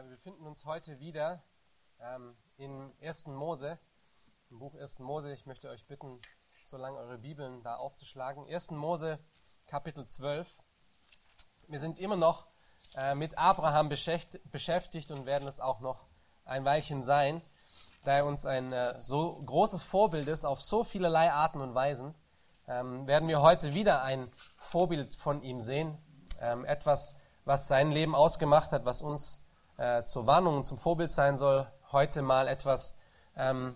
Ja, wir befinden uns heute wieder ähm, in 1. Mose, im Buch 1. Mose. Ich möchte euch bitten, so lange eure Bibeln da aufzuschlagen. 1. Mose, Kapitel 12. Wir sind immer noch äh, mit Abraham beschäftigt und werden es auch noch ein Weilchen sein, da er uns ein äh, so großes Vorbild ist auf so vielerlei Arten und Weisen. Ähm, werden wir heute wieder ein Vorbild von ihm sehen, ähm, etwas, was sein Leben ausgemacht hat, was uns äh, zur Warnung und zum Vorbild sein soll, heute mal etwas, ähm,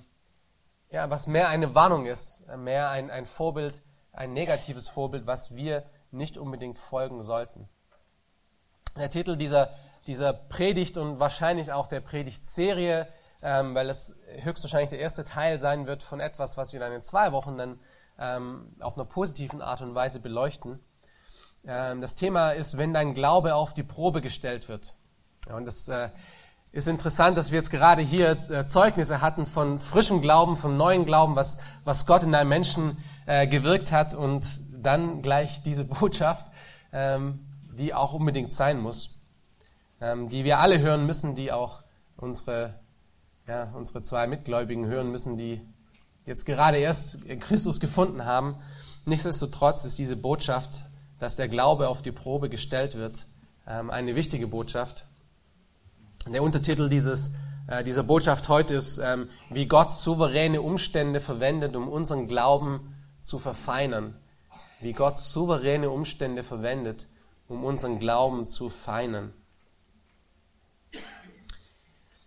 ja, was mehr eine Warnung ist, äh, mehr ein, ein Vorbild, ein negatives Vorbild, was wir nicht unbedingt folgen sollten. Der Titel dieser, dieser Predigt und wahrscheinlich auch der Predigtserie, ähm, weil es höchstwahrscheinlich der erste Teil sein wird von etwas, was wir dann in zwei Wochen dann ähm, auf einer positiven Art und Weise beleuchten. Ähm, das Thema ist, wenn dein Glaube auf die Probe gestellt wird. Ja, und das äh, ist interessant, dass wir jetzt gerade hier äh, Zeugnisse hatten von frischem Glauben, von neuen Glauben, was, was Gott in einem Menschen äh, gewirkt hat und dann gleich diese Botschaft, ähm, die auch unbedingt sein muss, ähm, die wir alle hören müssen, die auch unsere, ja, unsere zwei Mitgläubigen hören müssen, die jetzt gerade erst Christus gefunden haben. Nichtsdestotrotz ist diese Botschaft, dass der Glaube auf die Probe gestellt wird, ähm, eine wichtige Botschaft. Der Untertitel dieses, äh, dieser Botschaft heute ist, ähm, wie Gott souveräne Umstände verwendet, um unseren Glauben zu verfeinern. Wie Gott souveräne Umstände verwendet, um unseren Glauben zu feinern.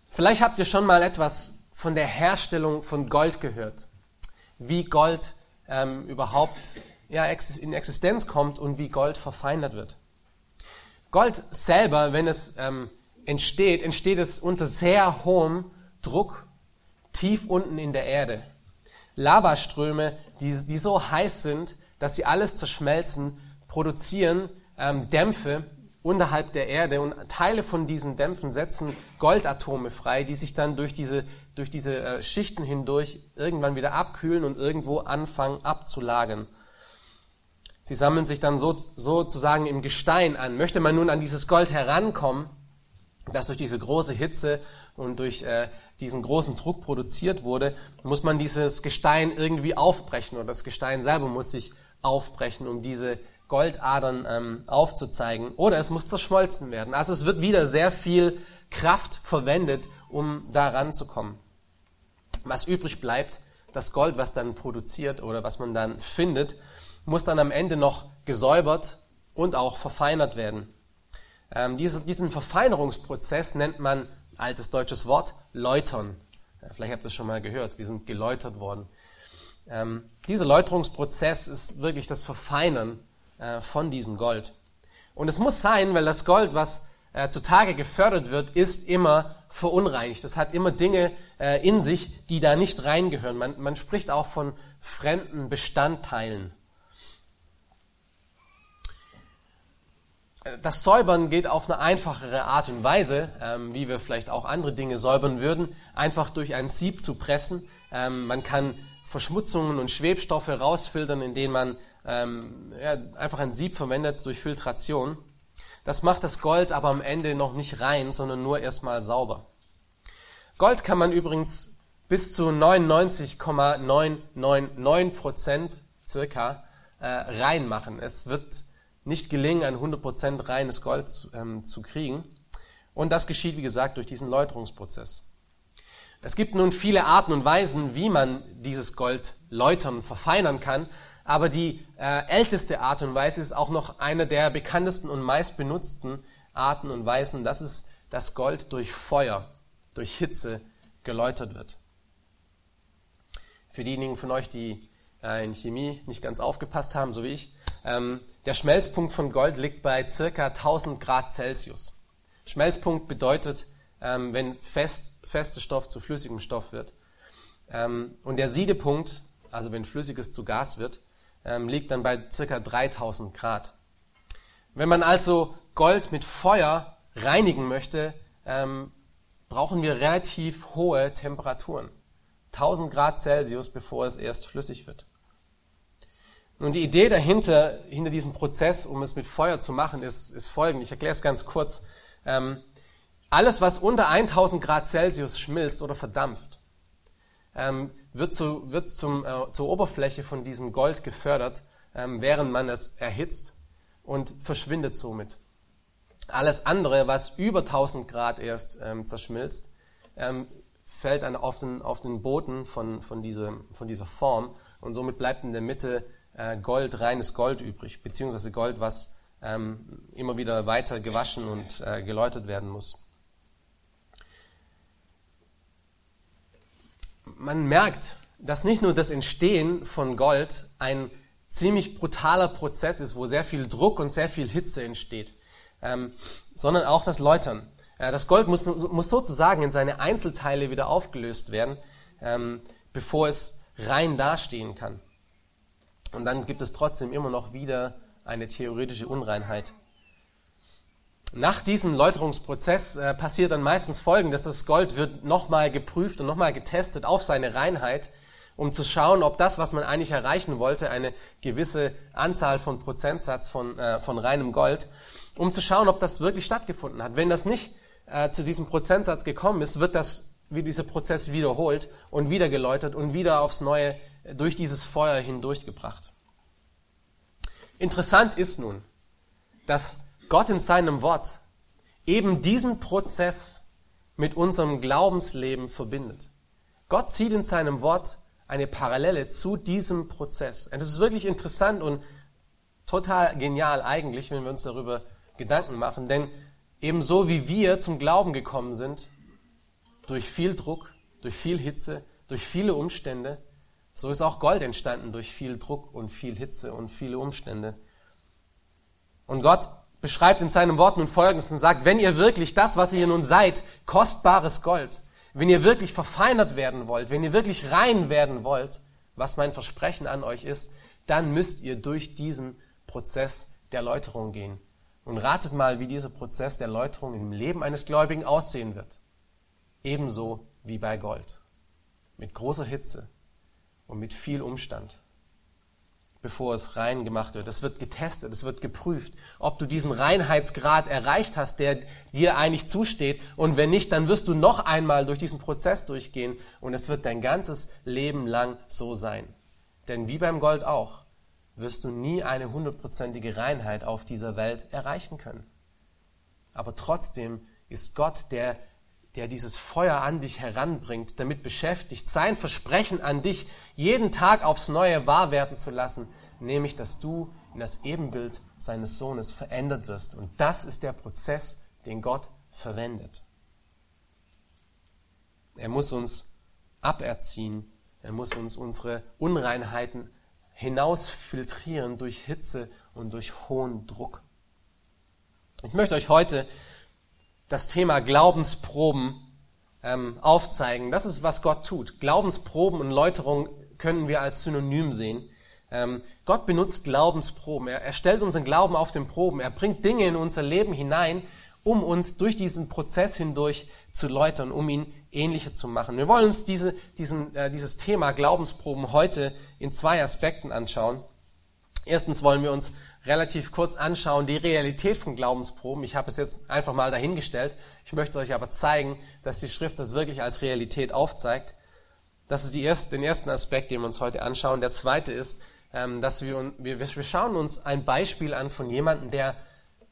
Vielleicht habt ihr schon mal etwas von der Herstellung von Gold gehört. Wie Gold ähm, überhaupt ja, in Existenz kommt und wie Gold verfeinert wird. Gold selber, wenn es ähm, entsteht, entsteht es unter sehr hohem Druck tief unten in der Erde. Lavaströme, die, die so heiß sind, dass sie alles zerschmelzen, produzieren ähm, Dämpfe unterhalb der Erde und Teile von diesen Dämpfen setzen Goldatome frei, die sich dann durch diese, durch diese äh, Schichten hindurch irgendwann wieder abkühlen und irgendwo anfangen abzulagern. Sie sammeln sich dann so, sozusagen im Gestein an. Möchte man nun an dieses Gold herankommen, das durch diese große Hitze und durch äh, diesen großen Druck produziert wurde, muss man dieses Gestein irgendwie aufbrechen oder das Gestein selber muss sich aufbrechen, um diese Goldadern ähm, aufzuzeigen. Oder es muss zerschmolzen werden. Also es wird wieder sehr viel Kraft verwendet, um da ranzukommen. Was übrig bleibt, das Gold, was dann produziert oder was man dann findet, muss dann am Ende noch gesäubert und auch verfeinert werden. Ähm, diese, diesen Verfeinerungsprozess nennt man, altes deutsches Wort, läutern. Ja, vielleicht habt ihr es schon mal gehört, wir sind geläutert worden. Ähm, dieser Läuterungsprozess ist wirklich das Verfeinern äh, von diesem Gold. Und es muss sein, weil das Gold, was äh, zutage gefördert wird, ist immer verunreinigt. Das hat immer Dinge äh, in sich, die da nicht reingehören. Man, man spricht auch von fremden Bestandteilen. Das Säubern geht auf eine einfachere Art und Weise, ähm, wie wir vielleicht auch andere Dinge säubern würden, einfach durch ein Sieb zu pressen. Ähm, man kann Verschmutzungen und Schwebstoffe rausfiltern, indem man ähm, ja, einfach ein Sieb verwendet durch Filtration. Das macht das Gold aber am Ende noch nicht rein, sondern nur erstmal sauber. Gold kann man übrigens bis zu 99,999 Prozent circa äh, reinmachen. Es wird nicht gelingen, ein 100% reines Gold zu, ähm, zu kriegen. Und das geschieht, wie gesagt, durch diesen Läuterungsprozess. Es gibt nun viele Arten und Weisen, wie man dieses Gold läutern, verfeinern kann. Aber die äh, älteste Art und Weise ist auch noch eine der bekanntesten und meistbenutzten Arten und Weisen. Das ist, dass Gold durch Feuer, durch Hitze geläutert wird. Für diejenigen von euch, die äh, in Chemie nicht ganz aufgepasst haben, so wie ich, ähm, der Schmelzpunkt von Gold liegt bei circa 1000 Grad Celsius. Schmelzpunkt bedeutet, ähm, wenn fest, fester Stoff zu flüssigem Stoff wird. Ähm, und der Siedepunkt, also wenn Flüssiges zu Gas wird, ähm, liegt dann bei circa 3000 Grad. Wenn man also Gold mit Feuer reinigen möchte, ähm, brauchen wir relativ hohe Temperaturen. 1000 Grad Celsius, bevor es erst flüssig wird. Nun, die Idee dahinter, hinter diesem Prozess, um es mit Feuer zu machen, ist, ist folgende. Ich erkläre es ganz kurz. Ähm, alles, was unter 1000 Grad Celsius schmilzt oder verdampft, ähm, wird, zu, wird zum, äh, zur Oberfläche von diesem Gold gefördert, ähm, während man es erhitzt und verschwindet somit. Alles andere, was über 1000 Grad erst ähm, zerschmilzt, ähm, fällt dann auf den, auf den Boden von, von, diese, von dieser Form und somit bleibt in der Mitte Gold, reines Gold übrig, beziehungsweise Gold, was ähm, immer wieder weiter gewaschen und äh, geläutert werden muss. Man merkt, dass nicht nur das Entstehen von Gold ein ziemlich brutaler Prozess ist, wo sehr viel Druck und sehr viel Hitze entsteht, ähm, sondern auch das Läutern. Äh, das Gold muss, muss sozusagen in seine Einzelteile wieder aufgelöst werden, ähm, bevor es rein dastehen kann. Und dann gibt es trotzdem immer noch wieder eine theoretische Unreinheit. Nach diesem Läuterungsprozess äh, passiert dann meistens Folgendes. Das Gold wird nochmal geprüft und nochmal getestet auf seine Reinheit, um zu schauen, ob das, was man eigentlich erreichen wollte, eine gewisse Anzahl von Prozentsatz von, äh, von reinem Gold, um zu schauen, ob das wirklich stattgefunden hat. Wenn das nicht äh, zu diesem Prozentsatz gekommen ist, wird das, wie dieser Prozess wiederholt und wieder geläutert und wieder aufs Neue durch dieses Feuer hindurchgebracht. Interessant ist nun, dass Gott in seinem Wort eben diesen Prozess mit unserem Glaubensleben verbindet. Gott zieht in seinem Wort eine Parallele zu diesem Prozess. Und es ist wirklich interessant und total genial eigentlich, wenn wir uns darüber Gedanken machen, denn ebenso wie wir zum Glauben gekommen sind, durch viel Druck, durch viel Hitze, durch viele Umstände, so ist auch Gold entstanden durch viel Druck und viel Hitze und viele Umstände. Und Gott beschreibt in seinem Wort nun Folgendes und sagt, wenn ihr wirklich das, was ihr nun seid, kostbares Gold, wenn ihr wirklich verfeinert werden wollt, wenn ihr wirklich rein werden wollt, was mein Versprechen an euch ist, dann müsst ihr durch diesen Prozess der Läuterung gehen. Und ratet mal, wie dieser Prozess der Läuterung im Leben eines Gläubigen aussehen wird. Ebenso wie bei Gold. Mit großer Hitze, und mit viel Umstand, bevor es rein gemacht wird. Es wird getestet, es wird geprüft, ob du diesen Reinheitsgrad erreicht hast, der dir eigentlich zusteht. Und wenn nicht, dann wirst du noch einmal durch diesen Prozess durchgehen und es wird dein ganzes Leben lang so sein. Denn wie beim Gold auch, wirst du nie eine hundertprozentige Reinheit auf dieser Welt erreichen können. Aber trotzdem ist Gott der der dieses Feuer an dich heranbringt, damit beschäftigt, sein Versprechen an dich jeden Tag aufs Neue wahr werden zu lassen, nämlich dass du in das Ebenbild seines Sohnes verändert wirst. Und das ist der Prozess, den Gott verwendet. Er muss uns aberziehen, er muss uns unsere Unreinheiten hinausfiltrieren durch Hitze und durch hohen Druck. Ich möchte euch heute das Thema Glaubensproben ähm, aufzeigen. Das ist, was Gott tut. Glaubensproben und Läuterung können wir als Synonym sehen. Ähm, Gott benutzt Glaubensproben. Er, er stellt unseren Glauben auf den Proben. Er bringt Dinge in unser Leben hinein, um uns durch diesen Prozess hindurch zu läutern, um ihn ähnlicher zu machen. Wir wollen uns diese, diesen, äh, dieses Thema Glaubensproben heute in zwei Aspekten anschauen. Erstens wollen wir uns relativ kurz anschauen, die Realität von Glaubensproben. Ich habe es jetzt einfach mal dahingestellt. Ich möchte euch aber zeigen, dass die Schrift das wirklich als Realität aufzeigt. Das ist die erste, den ersten Aspekt, den wir uns heute anschauen. Der zweite ist, ähm, dass wir, wir, wir schauen uns ein Beispiel an von jemandem, der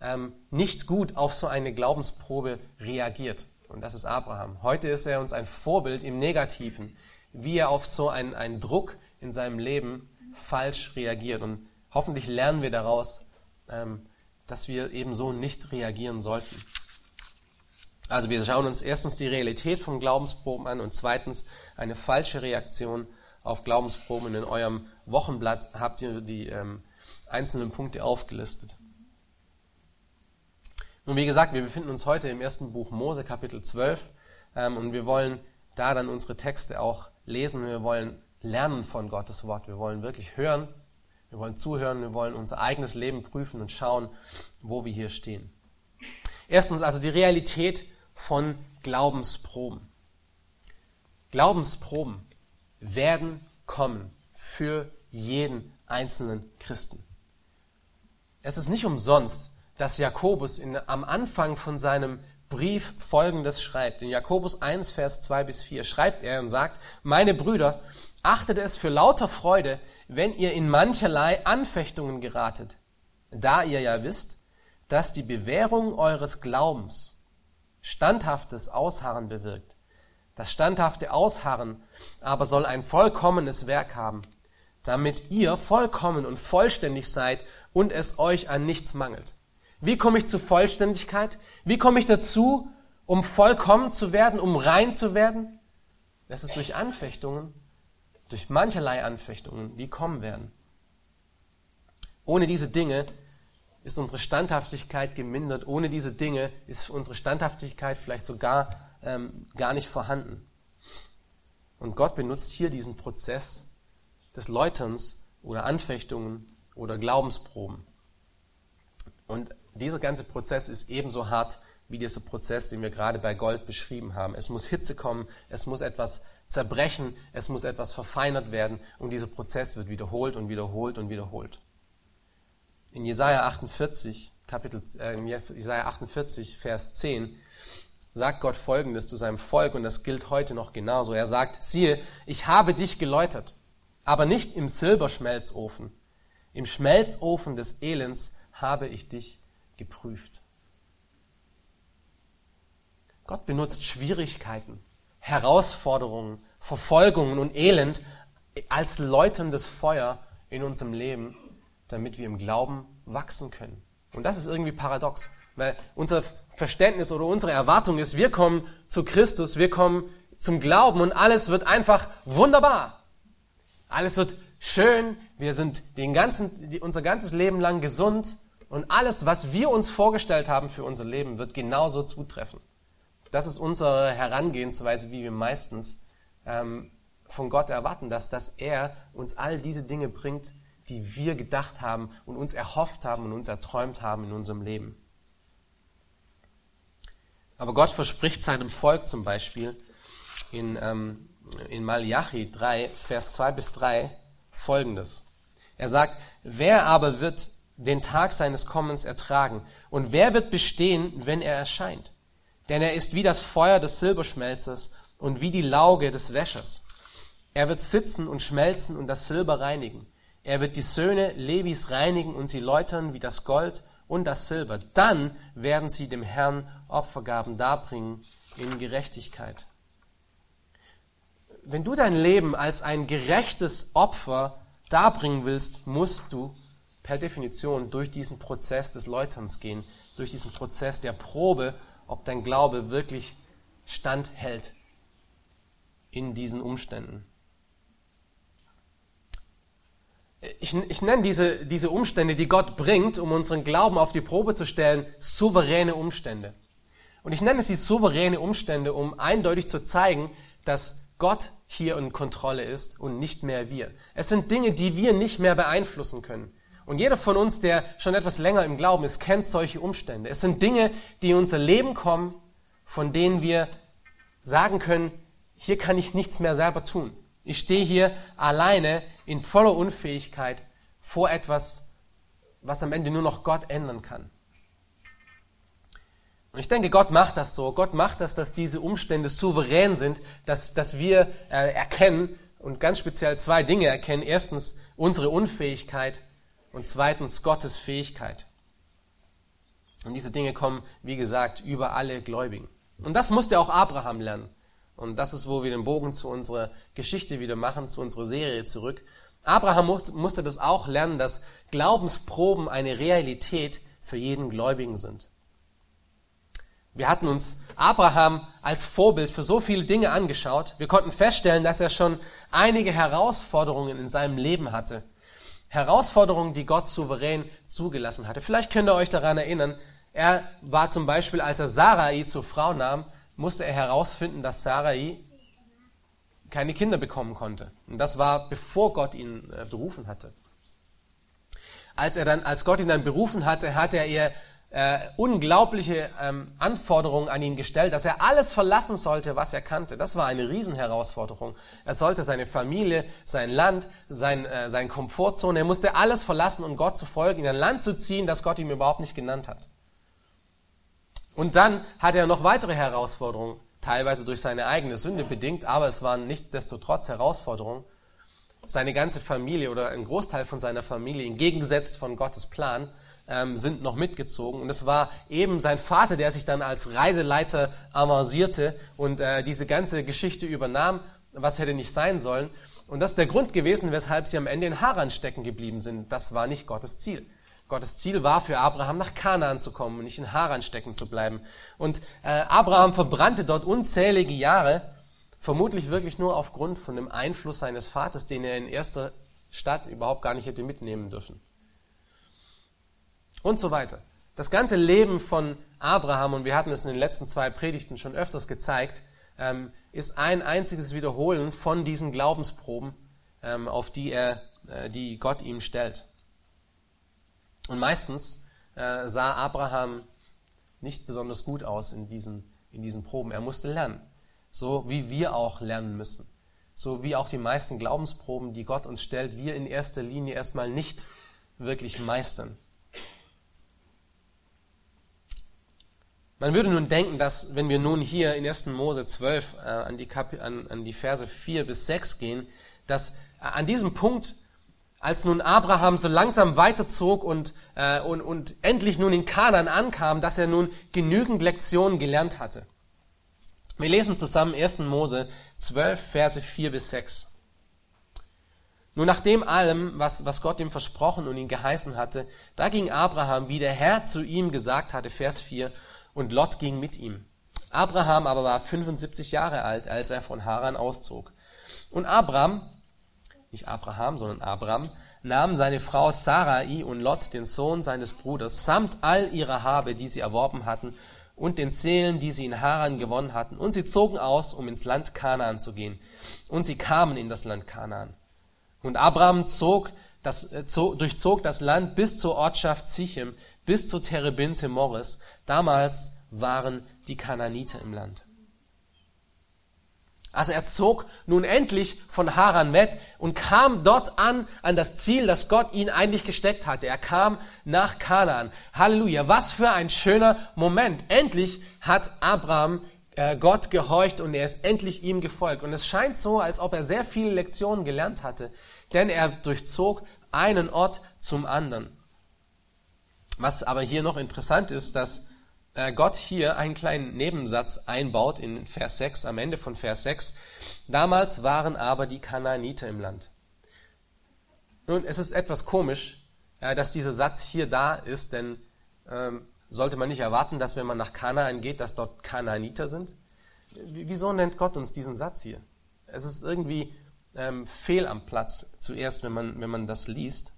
ähm, nicht gut auf so eine Glaubensprobe reagiert. Und das ist Abraham. Heute ist er uns ein Vorbild im Negativen, wie er auf so einen, einen Druck in seinem Leben falsch reagiert. Und hoffentlich lernen wir daraus, ähm, dass wir eben so nicht reagieren sollten. Also wir schauen uns erstens die Realität von Glaubensproben an und zweitens eine falsche Reaktion auf Glaubensproben. In eurem Wochenblatt habt ihr die ähm, einzelnen Punkte aufgelistet. Und wie gesagt, wir befinden uns heute im ersten Buch Mose, Kapitel 12, ähm, und wir wollen da dann unsere Texte auch lesen. Wir wollen lernen von Gottes Wort. Wir wollen wirklich hören, wir wollen zuhören, wir wollen unser eigenes Leben prüfen und schauen, wo wir hier stehen. Erstens also die Realität von Glaubensproben. Glaubensproben werden kommen für jeden einzelnen Christen. Es ist nicht umsonst, dass Jakobus in, am Anfang von seinem Brief folgendes schreibt. In Jakobus 1, Vers 2 bis 4 schreibt er und sagt, meine Brüder, achtet es für lauter Freude, wenn ihr in mancherlei Anfechtungen geratet, da ihr ja wisst, dass die Bewährung eures Glaubens standhaftes Ausharren bewirkt. Das standhafte Ausharren aber soll ein vollkommenes Werk haben, damit ihr vollkommen und vollständig seid und es euch an nichts mangelt. Wie komme ich zur Vollständigkeit? Wie komme ich dazu, um vollkommen zu werden, um rein zu werden? Das ist durch Anfechtungen, durch mancherlei Anfechtungen, die kommen werden. Ohne diese Dinge ist unsere Standhaftigkeit gemindert. Ohne diese Dinge ist unsere Standhaftigkeit vielleicht sogar ähm, gar nicht vorhanden. Und Gott benutzt hier diesen Prozess des Läuterns oder Anfechtungen oder Glaubensproben. Und dieser ganze Prozess ist ebenso hart wie dieser Prozess, den wir gerade bei Gold beschrieben haben. Es muss Hitze kommen, es muss etwas zerbrechen, es muss etwas verfeinert werden und dieser Prozess wird wiederholt und wiederholt und wiederholt. In Jesaja 48, Kapitel, äh, Jesaja 48, Vers 10 sagt Gott Folgendes zu seinem Volk und das gilt heute noch genauso. Er sagt, siehe, ich habe dich geläutert, aber nicht im Silberschmelzofen. Im Schmelzofen des Elends habe ich dich geprüft. Gott benutzt Schwierigkeiten, Herausforderungen, Verfolgungen und Elend als läuterndes Feuer in unserem Leben, damit wir im Glauben wachsen können. Und das ist irgendwie paradox, weil unser Verständnis oder unsere Erwartung ist, wir kommen zu Christus, wir kommen zum Glauben und alles wird einfach wunderbar. Alles wird schön, wir sind den ganzen, unser ganzes Leben lang gesund und alles, was wir uns vorgestellt haben für unser Leben, wird genauso zutreffen. Das ist unsere Herangehensweise, wie wir meistens ähm, von Gott erwarten, dass, dass er uns all diese Dinge bringt, die wir gedacht haben und uns erhofft haben und uns erträumt haben in unserem Leben. Aber Gott verspricht seinem Volk zum Beispiel in, ähm, in Malachi 3, Vers 2 bis 3 folgendes. Er sagt, wer aber wird den Tag seines Kommens ertragen? Und wer wird bestehen, wenn er erscheint? Denn er ist wie das Feuer des Silberschmelzers und wie die Lauge des Wäschers. Er wird sitzen und schmelzen und das Silber reinigen. Er wird die Söhne Levis reinigen und sie läutern wie das Gold und das Silber. Dann werden sie dem Herrn Opfergaben darbringen in Gerechtigkeit. Wenn du dein Leben als ein gerechtes Opfer darbringen willst, musst du per Definition durch diesen Prozess des Läuterns gehen, durch diesen Prozess der Probe, ob dein Glaube wirklich standhält in diesen Umständen. Ich, ich nenne diese, diese Umstände, die Gott bringt, um unseren Glauben auf die Probe zu stellen, souveräne Umstände. Und ich nenne sie souveräne Umstände, um eindeutig zu zeigen, dass Gott hier in Kontrolle ist und nicht mehr wir. Es sind Dinge, die wir nicht mehr beeinflussen können. Und jeder von uns, der schon etwas länger im Glauben ist, kennt solche Umstände. Es sind Dinge, die in unser Leben kommen, von denen wir sagen können, hier kann ich nichts mehr selber tun. Ich stehe hier alleine in voller Unfähigkeit vor etwas, was am Ende nur noch Gott ändern kann. Und ich denke, Gott macht das so. Gott macht das, dass diese Umstände souverän sind, dass, dass wir äh, erkennen und ganz speziell zwei Dinge erkennen. Erstens unsere Unfähigkeit und zweitens Gottes Fähigkeit. Und diese Dinge kommen, wie gesagt, über alle Gläubigen. Und das musste auch Abraham lernen. Und das ist, wo wir den Bogen zu unserer Geschichte wieder machen, zu unserer Serie zurück. Abraham musste das auch lernen, dass Glaubensproben eine Realität für jeden Gläubigen sind. Wir hatten uns Abraham als Vorbild für so viele Dinge angeschaut. Wir konnten feststellen, dass er schon einige Herausforderungen in seinem Leben hatte. Herausforderungen, die Gott souverän zugelassen hatte. Vielleicht könnt ihr euch daran erinnern, er war zum Beispiel, als er Sarai zur Frau nahm, musste er herausfinden, dass Sarai keine Kinder bekommen konnte. Und das war, bevor Gott ihn äh, berufen hatte. Als er dann, als Gott ihn dann berufen hatte, hat er ihr äh, unglaubliche ähm, Anforderungen an ihn gestellt, dass er alles verlassen sollte, was er kannte. Das war eine Riesenherausforderung. Er sollte seine Familie, sein Land, sein, äh, sein Komfortzone, er musste alles verlassen, um Gott zu folgen, in ein Land zu ziehen, das Gott ihm überhaupt nicht genannt hat. Und dann hatte er noch weitere Herausforderungen, teilweise durch seine eigene Sünde bedingt, aber es waren nichtsdestotrotz Herausforderungen. Seine ganze Familie oder ein Großteil von seiner Familie, entgegengesetzt von Gottes Plan, ähm, sind noch mitgezogen. Und es war eben sein Vater, der sich dann als Reiseleiter avancierte und äh, diese ganze Geschichte übernahm, was hätte nicht sein sollen. Und das ist der Grund gewesen, weshalb sie am Ende in Haran stecken geblieben sind. Das war nicht Gottes Ziel. Gottes Ziel war für Abraham nach Kanaan zu kommen und nicht in Haran stecken zu bleiben. Und äh, Abraham verbrannte dort unzählige Jahre, vermutlich wirklich nur aufgrund von dem Einfluss seines Vaters, den er in erster Stadt überhaupt gar nicht hätte mitnehmen dürfen. Und so weiter. Das ganze Leben von Abraham, und wir hatten es in den letzten zwei Predigten schon öfters gezeigt, ähm, ist ein einziges Wiederholen von diesen Glaubensproben, ähm, auf die er, äh, die Gott ihm stellt. Und meistens äh, sah Abraham nicht besonders gut aus in diesen, in diesen Proben. Er musste lernen, so wie wir auch lernen müssen. So wie auch die meisten Glaubensproben, die Gott uns stellt, wir in erster Linie erstmal nicht wirklich meistern. Man würde nun denken, dass wenn wir nun hier in 1. Mose 12 äh, an, die Kap an, an die Verse 4 bis 6 gehen, dass äh, an diesem Punkt als nun Abraham so langsam weiterzog und, äh, und, und endlich nun in Kanan ankam, dass er nun genügend Lektionen gelernt hatte. Wir lesen zusammen 1. Mose 12, Verse 4 bis 6. Nur nach dem allem, was, was Gott ihm versprochen und ihn geheißen hatte, da ging Abraham, wie der Herr zu ihm gesagt hatte, Vers 4, und Lot ging mit ihm. Abraham aber war 75 Jahre alt, als er von Haran auszog. Und Abraham nicht Abraham, sondern Abraham, nahm seine Frau Sarai und Lot, den Sohn seines Bruders, samt all ihrer Habe, die sie erworben hatten, und den Seelen, die sie in Haran gewonnen hatten, und sie zogen aus, um ins Land Kanaan zu gehen. Und sie kamen in das Land Kanaan. Und Abraham zog das, äh, zog, durchzog das Land bis zur Ortschaft Sichem, bis zu Terebinte Morris. Damals waren die Kanaaniter im Land. Also er zog nun endlich von Haran weg und kam dort an, an das Ziel, das Gott ihn eigentlich gesteckt hatte. Er kam nach Kanaan. Halleluja. Was für ein schöner Moment. Endlich hat Abraham äh, Gott gehorcht und er ist endlich ihm gefolgt. Und es scheint so, als ob er sehr viele Lektionen gelernt hatte, denn er durchzog einen Ort zum anderen. Was aber hier noch interessant ist, dass äh, Gott hier einen kleinen Nebensatz einbaut in Vers 6, am Ende von Vers 6. Damals waren aber die Kanaaniter im Land. Nun, es ist etwas komisch, dass dieser Satz hier da ist, denn ähm, sollte man nicht erwarten, dass wenn man nach Kanaan geht, dass dort Kanaaniter sind? Wieso nennt Gott uns diesen Satz hier? Es ist irgendwie ähm, fehl am Platz zuerst, wenn man, wenn man das liest.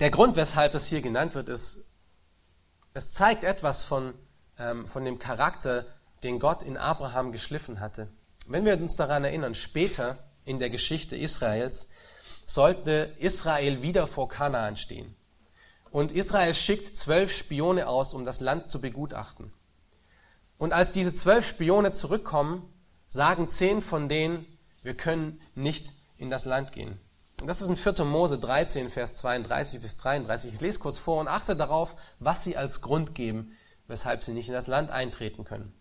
Der Grund, weshalb es hier genannt wird, ist es zeigt etwas von, ähm, von dem Charakter, den Gott in Abraham geschliffen hatte. Wenn wir uns daran erinnern, später in der Geschichte Israels sollte Israel wieder vor Kanaan stehen. Und Israel schickt zwölf Spione aus, um das Land zu begutachten. Und als diese zwölf Spione zurückkommen, sagen zehn von denen, wir können nicht in das Land gehen. Das ist in 4. Mose 13, Vers 32 bis 33. Ich lese kurz vor und achte darauf, was sie als Grund geben, weshalb sie nicht in das Land eintreten können.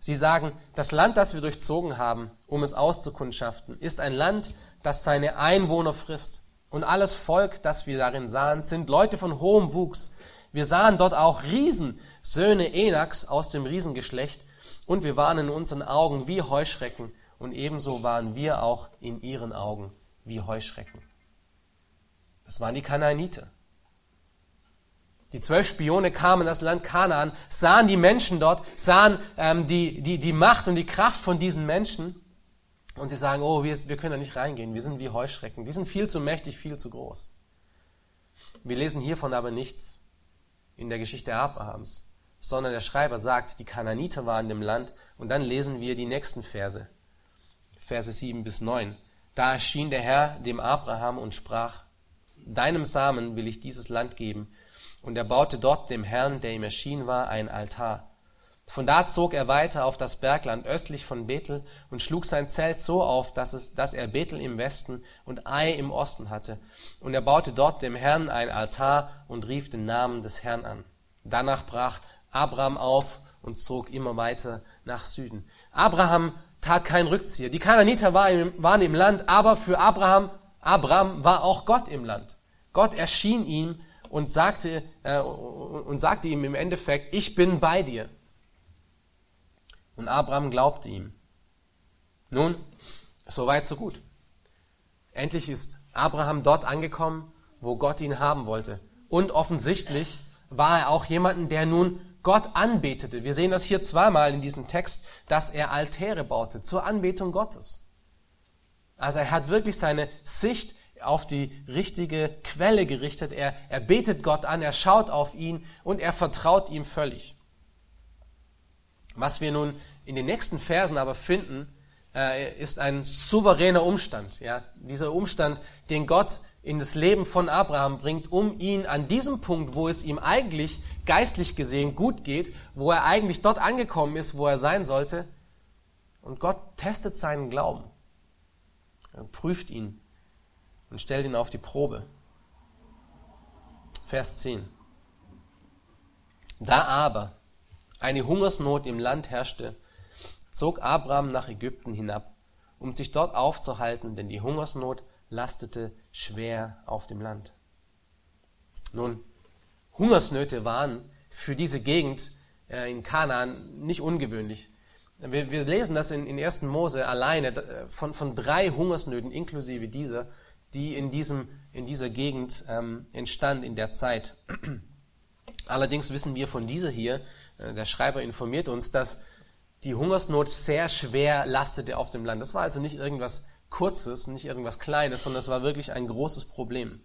Sie sagen, das Land, das wir durchzogen haben, um es auszukundschaften, ist ein Land, das seine Einwohner frisst. Und alles Volk, das wir darin sahen, sind Leute von hohem Wuchs. Wir sahen dort auch Riesen, Söhne Enaks aus dem Riesengeschlecht, und wir waren in unseren Augen wie Heuschrecken, und ebenso waren wir auch in ihren Augen wie Heuschrecken. Das waren die Kanaaniter. Die zwölf Spione kamen in das Land Kanaan, sahen die Menschen dort, sahen ähm, die, die, die Macht und die Kraft von diesen Menschen und sie sagen, oh, wir, wir können da nicht reingehen, wir sind wie Heuschrecken, die sind viel zu mächtig, viel zu groß. Wir lesen hiervon aber nichts in der Geschichte Abrahams, sondern der Schreiber sagt, die Kanaaniter waren dem Land und dann lesen wir die nächsten Verse, Verse 7 bis 9. Da erschien der Herr dem Abraham und sprach, Deinem Samen will ich dieses Land geben. Und er baute dort dem Herrn, der ihm erschienen war, ein Altar. Von da zog er weiter auf das Bergland östlich von Bethel und schlug sein Zelt so auf, dass, es, dass er Bethel im Westen und Ai im Osten hatte. Und er baute dort dem Herrn ein Altar und rief den Namen des Herrn an. Danach brach Abraham auf und zog immer weiter nach Süden. Abraham tat keinen Rückzieher. Die Kananiter waren im Land, aber für Abraham, Abraham war auch Gott im Land. Gott erschien ihm und sagte, äh, und sagte ihm im Endeffekt, ich bin bei dir. Und Abraham glaubte ihm. Nun, so weit, so gut. Endlich ist Abraham dort angekommen, wo Gott ihn haben wollte. Und offensichtlich war er auch jemanden, der nun Gott anbetete. Wir sehen das hier zweimal in diesem Text, dass er Altäre baute zur Anbetung Gottes. Also er hat wirklich seine Sicht auf die richtige Quelle gerichtet. Er, er betet Gott an, er schaut auf ihn und er vertraut ihm völlig. Was wir nun in den nächsten Versen aber finden, äh, ist ein souveräner Umstand. Ja? Dieser Umstand, den Gott in das Leben von Abraham bringt, um ihn an diesem Punkt, wo es ihm eigentlich geistlich gesehen gut geht, wo er eigentlich dort angekommen ist, wo er sein sollte, und Gott testet seinen Glauben, er prüft ihn und stellt ihn auf die Probe. Vers 10. Da aber eine Hungersnot im Land herrschte, zog Abraham nach Ägypten hinab, um sich dort aufzuhalten, denn die Hungersnot lastete schwer auf dem Land. Nun, Hungersnöte waren für diese Gegend äh, in Kanaan nicht ungewöhnlich. Wir, wir lesen das in, in 1. Mose alleine äh, von, von drei Hungersnöten inklusive dieser, die in, diesem, in dieser Gegend ähm, entstand in der Zeit. Allerdings wissen wir von dieser hier, äh, der Schreiber informiert uns, dass die Hungersnot sehr schwer lastete auf dem Land. Das war also nicht irgendwas Kurzes, nicht irgendwas Kleines, sondern es war wirklich ein großes Problem.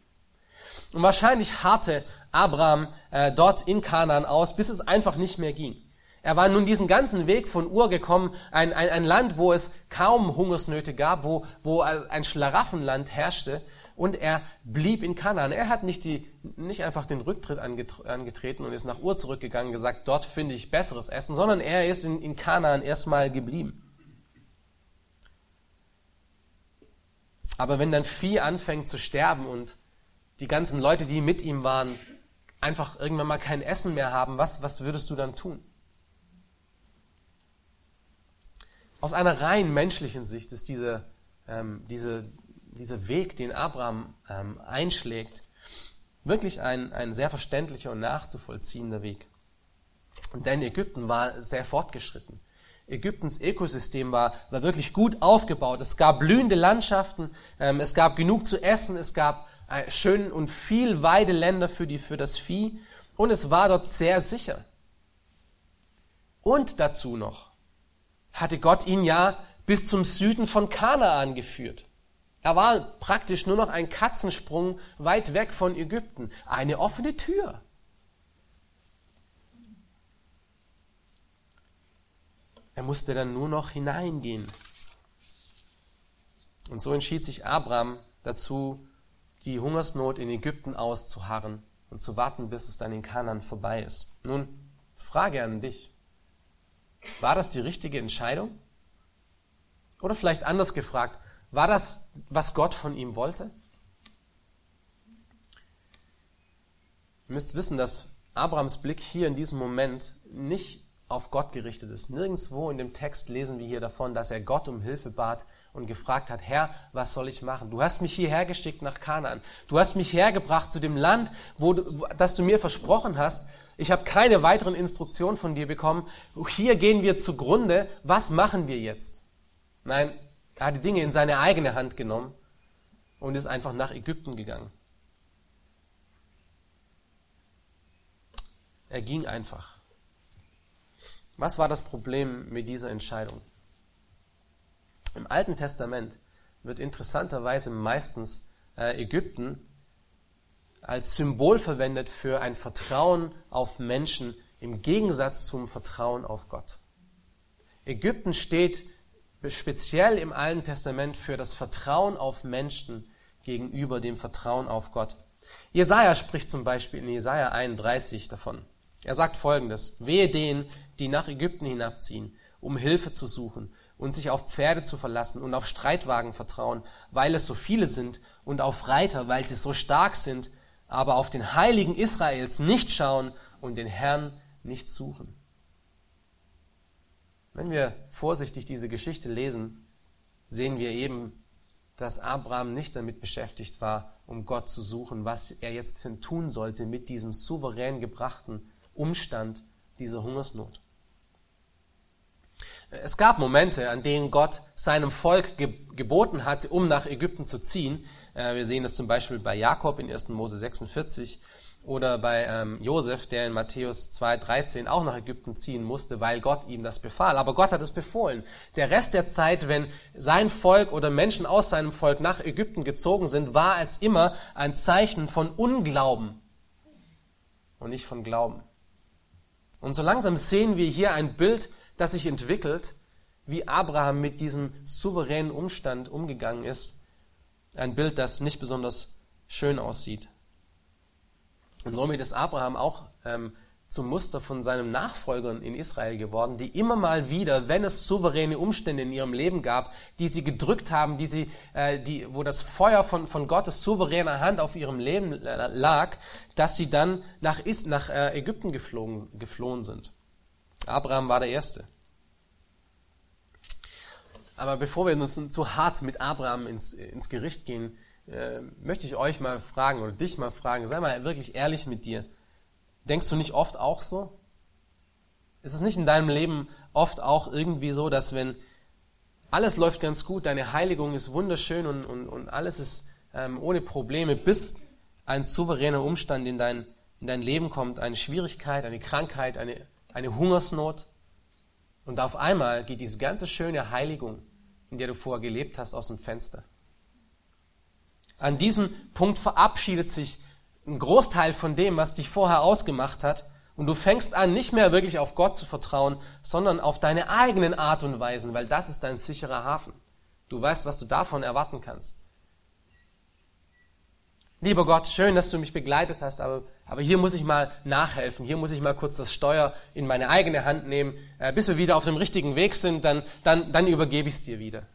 Und wahrscheinlich harrte Abraham äh, dort in Kanaan aus, bis es einfach nicht mehr ging. Er war nun diesen ganzen Weg von Ur gekommen, ein, ein, ein Land, wo es kaum Hungersnöte gab, wo, wo ein Schlaraffenland herrschte, und er blieb in Kanaan. Er hat nicht, die, nicht einfach den Rücktritt angetreten und ist nach Ur zurückgegangen und gesagt, dort finde ich besseres Essen, sondern er ist in, in Kanaan erstmal geblieben. Aber wenn dann Vieh anfängt zu sterben und die ganzen Leute, die mit ihm waren, einfach irgendwann mal kein Essen mehr haben, was, was würdest du dann tun? Aus einer rein menschlichen Sicht ist diese, ähm, diese, dieser Weg, den Abraham ähm, einschlägt, wirklich ein, ein sehr verständlicher und nachzuvollziehender Weg. Denn Ägypten war sehr fortgeschritten. Ägyptens Ökosystem war, war wirklich gut aufgebaut. Es gab blühende Landschaften, ähm, es gab genug zu essen, es gab äh, schön und viel Weideländer für, die, für das Vieh und es war dort sehr sicher. Und dazu noch hatte Gott ihn ja bis zum Süden von Kanaan geführt. Er war praktisch nur noch ein Katzensprung weit weg von Ägypten. Eine offene Tür. Er musste dann nur noch hineingehen. Und so entschied sich Abraham dazu, die Hungersnot in Ägypten auszuharren und zu warten, bis es dann in Kanan vorbei ist. Nun, Frage an dich. War das die richtige Entscheidung? Oder vielleicht anders gefragt, war das, was Gott von ihm wollte? Ihr müsst wissen, dass Abrahams Blick hier in diesem Moment nicht auf Gott gerichtet ist. Nirgendwo in dem Text lesen wir hier davon, dass er Gott um Hilfe bat und gefragt hat, Herr, was soll ich machen? Du hast mich hierher geschickt nach Kanaan. Du hast mich hergebracht zu dem Land, wo du, das du mir versprochen hast. Ich habe keine weiteren Instruktionen von dir bekommen. Hier gehen wir zugrunde. Was machen wir jetzt? Nein, er hat die Dinge in seine eigene Hand genommen und ist einfach nach Ägypten gegangen. Er ging einfach. Was war das Problem mit dieser Entscheidung? Im Alten Testament wird interessanterweise meistens äh, Ägypten als Symbol verwendet für ein Vertrauen auf Menschen im Gegensatz zum Vertrauen auf Gott. Ägypten steht speziell im Alten Testament für das Vertrauen auf Menschen gegenüber dem Vertrauen auf Gott. Jesaja spricht zum Beispiel in Jesaja 31 davon. Er sagt folgendes: Wehe denen, die nach Ägypten hinabziehen, um Hilfe zu suchen und sich auf Pferde zu verlassen und auf Streitwagen vertrauen, weil es so viele sind, und auf Reiter, weil sie so stark sind, aber auf den Heiligen Israels nicht schauen und den Herrn nicht suchen. Wenn wir vorsichtig diese Geschichte lesen, sehen wir eben, dass Abraham nicht damit beschäftigt war, um Gott zu suchen, was er jetzt tun sollte mit diesem souverän gebrachten Umstand dieser Hungersnot. Es gab Momente, an denen Gott seinem Volk geboten hat, um nach Ägypten zu ziehen. Äh, wir sehen das zum Beispiel bei Jakob in 1. Mose 46 oder bei ähm, Josef, der in Matthäus 2,13 auch nach Ägypten ziehen musste, weil Gott ihm das befahl. Aber Gott hat es befohlen. Der Rest der Zeit, wenn sein Volk oder Menschen aus seinem Volk nach Ägypten gezogen sind, war es immer ein Zeichen von Unglauben und nicht von Glauben. Und so langsam sehen wir hier ein Bild, das sich entwickelt, wie Abraham mit diesem souveränen Umstand umgegangen ist. Ein Bild, das nicht besonders schön aussieht. Und somit ist Abraham auch ähm, zum Muster von seinen Nachfolgern in Israel geworden, die immer mal wieder, wenn es souveräne Umstände in ihrem Leben gab, die sie gedrückt haben, die sie, äh, die, wo das Feuer von, von Gottes souveräner Hand auf ihrem Leben lag, dass sie dann nach, Is nach äh, Ägypten geflogen, geflohen sind. Abraham war der Erste. Aber bevor wir uns zu hart mit Abraham ins, ins Gericht gehen, äh, möchte ich euch mal fragen oder dich mal fragen, sei mal wirklich ehrlich mit dir. Denkst du nicht oft auch so? Ist es nicht in deinem Leben oft auch irgendwie so, dass wenn alles läuft ganz gut, deine Heiligung ist wunderschön und, und, und alles ist ähm, ohne Probleme, bis ein souveräner Umstand in dein, in dein Leben kommt, eine Schwierigkeit, eine Krankheit, eine, eine Hungersnot. Und auf einmal geht diese ganze schöne Heiligung, in der du vorher gelebt hast, aus dem Fenster. An diesem Punkt verabschiedet sich ein Großteil von dem, was dich vorher ausgemacht hat. Und du fängst an, nicht mehr wirklich auf Gott zu vertrauen, sondern auf deine eigenen Art und Weisen, weil das ist dein sicherer Hafen. Du weißt, was du davon erwarten kannst. Lieber Gott, schön, dass du mich begleitet hast, aber, aber hier muss ich mal nachhelfen. Hier muss ich mal kurz das Steuer in meine eigene Hand nehmen. Äh, bis wir wieder auf dem richtigen Weg sind, dann, dann, dann übergebe ich es dir wieder.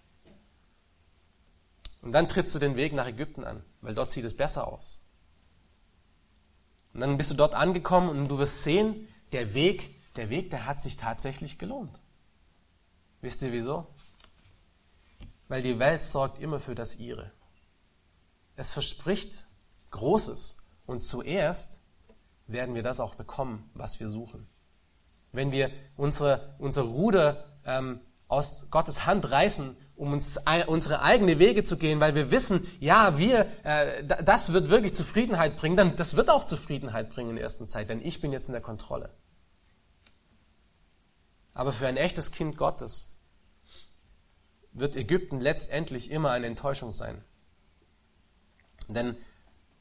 Und dann trittst du den Weg nach Ägypten an, weil dort sieht es besser aus. Und dann bist du dort angekommen und du wirst sehen, der Weg, der Weg, der hat sich tatsächlich gelohnt. Wisst ihr wieso? Weil die Welt sorgt immer für das ihre. Es verspricht Großes und zuerst werden wir das auch bekommen, was wir suchen. Wenn wir unsere, unsere Ruder ähm, aus Gottes Hand reißen um uns unsere eigene Wege zu gehen, weil wir wissen, ja, wir, äh, das wird wirklich Zufriedenheit bringen, dann das wird auch Zufriedenheit bringen in der ersten Zeit, denn ich bin jetzt in der Kontrolle. Aber für ein echtes Kind Gottes wird Ägypten letztendlich immer eine Enttäuschung sein. Denn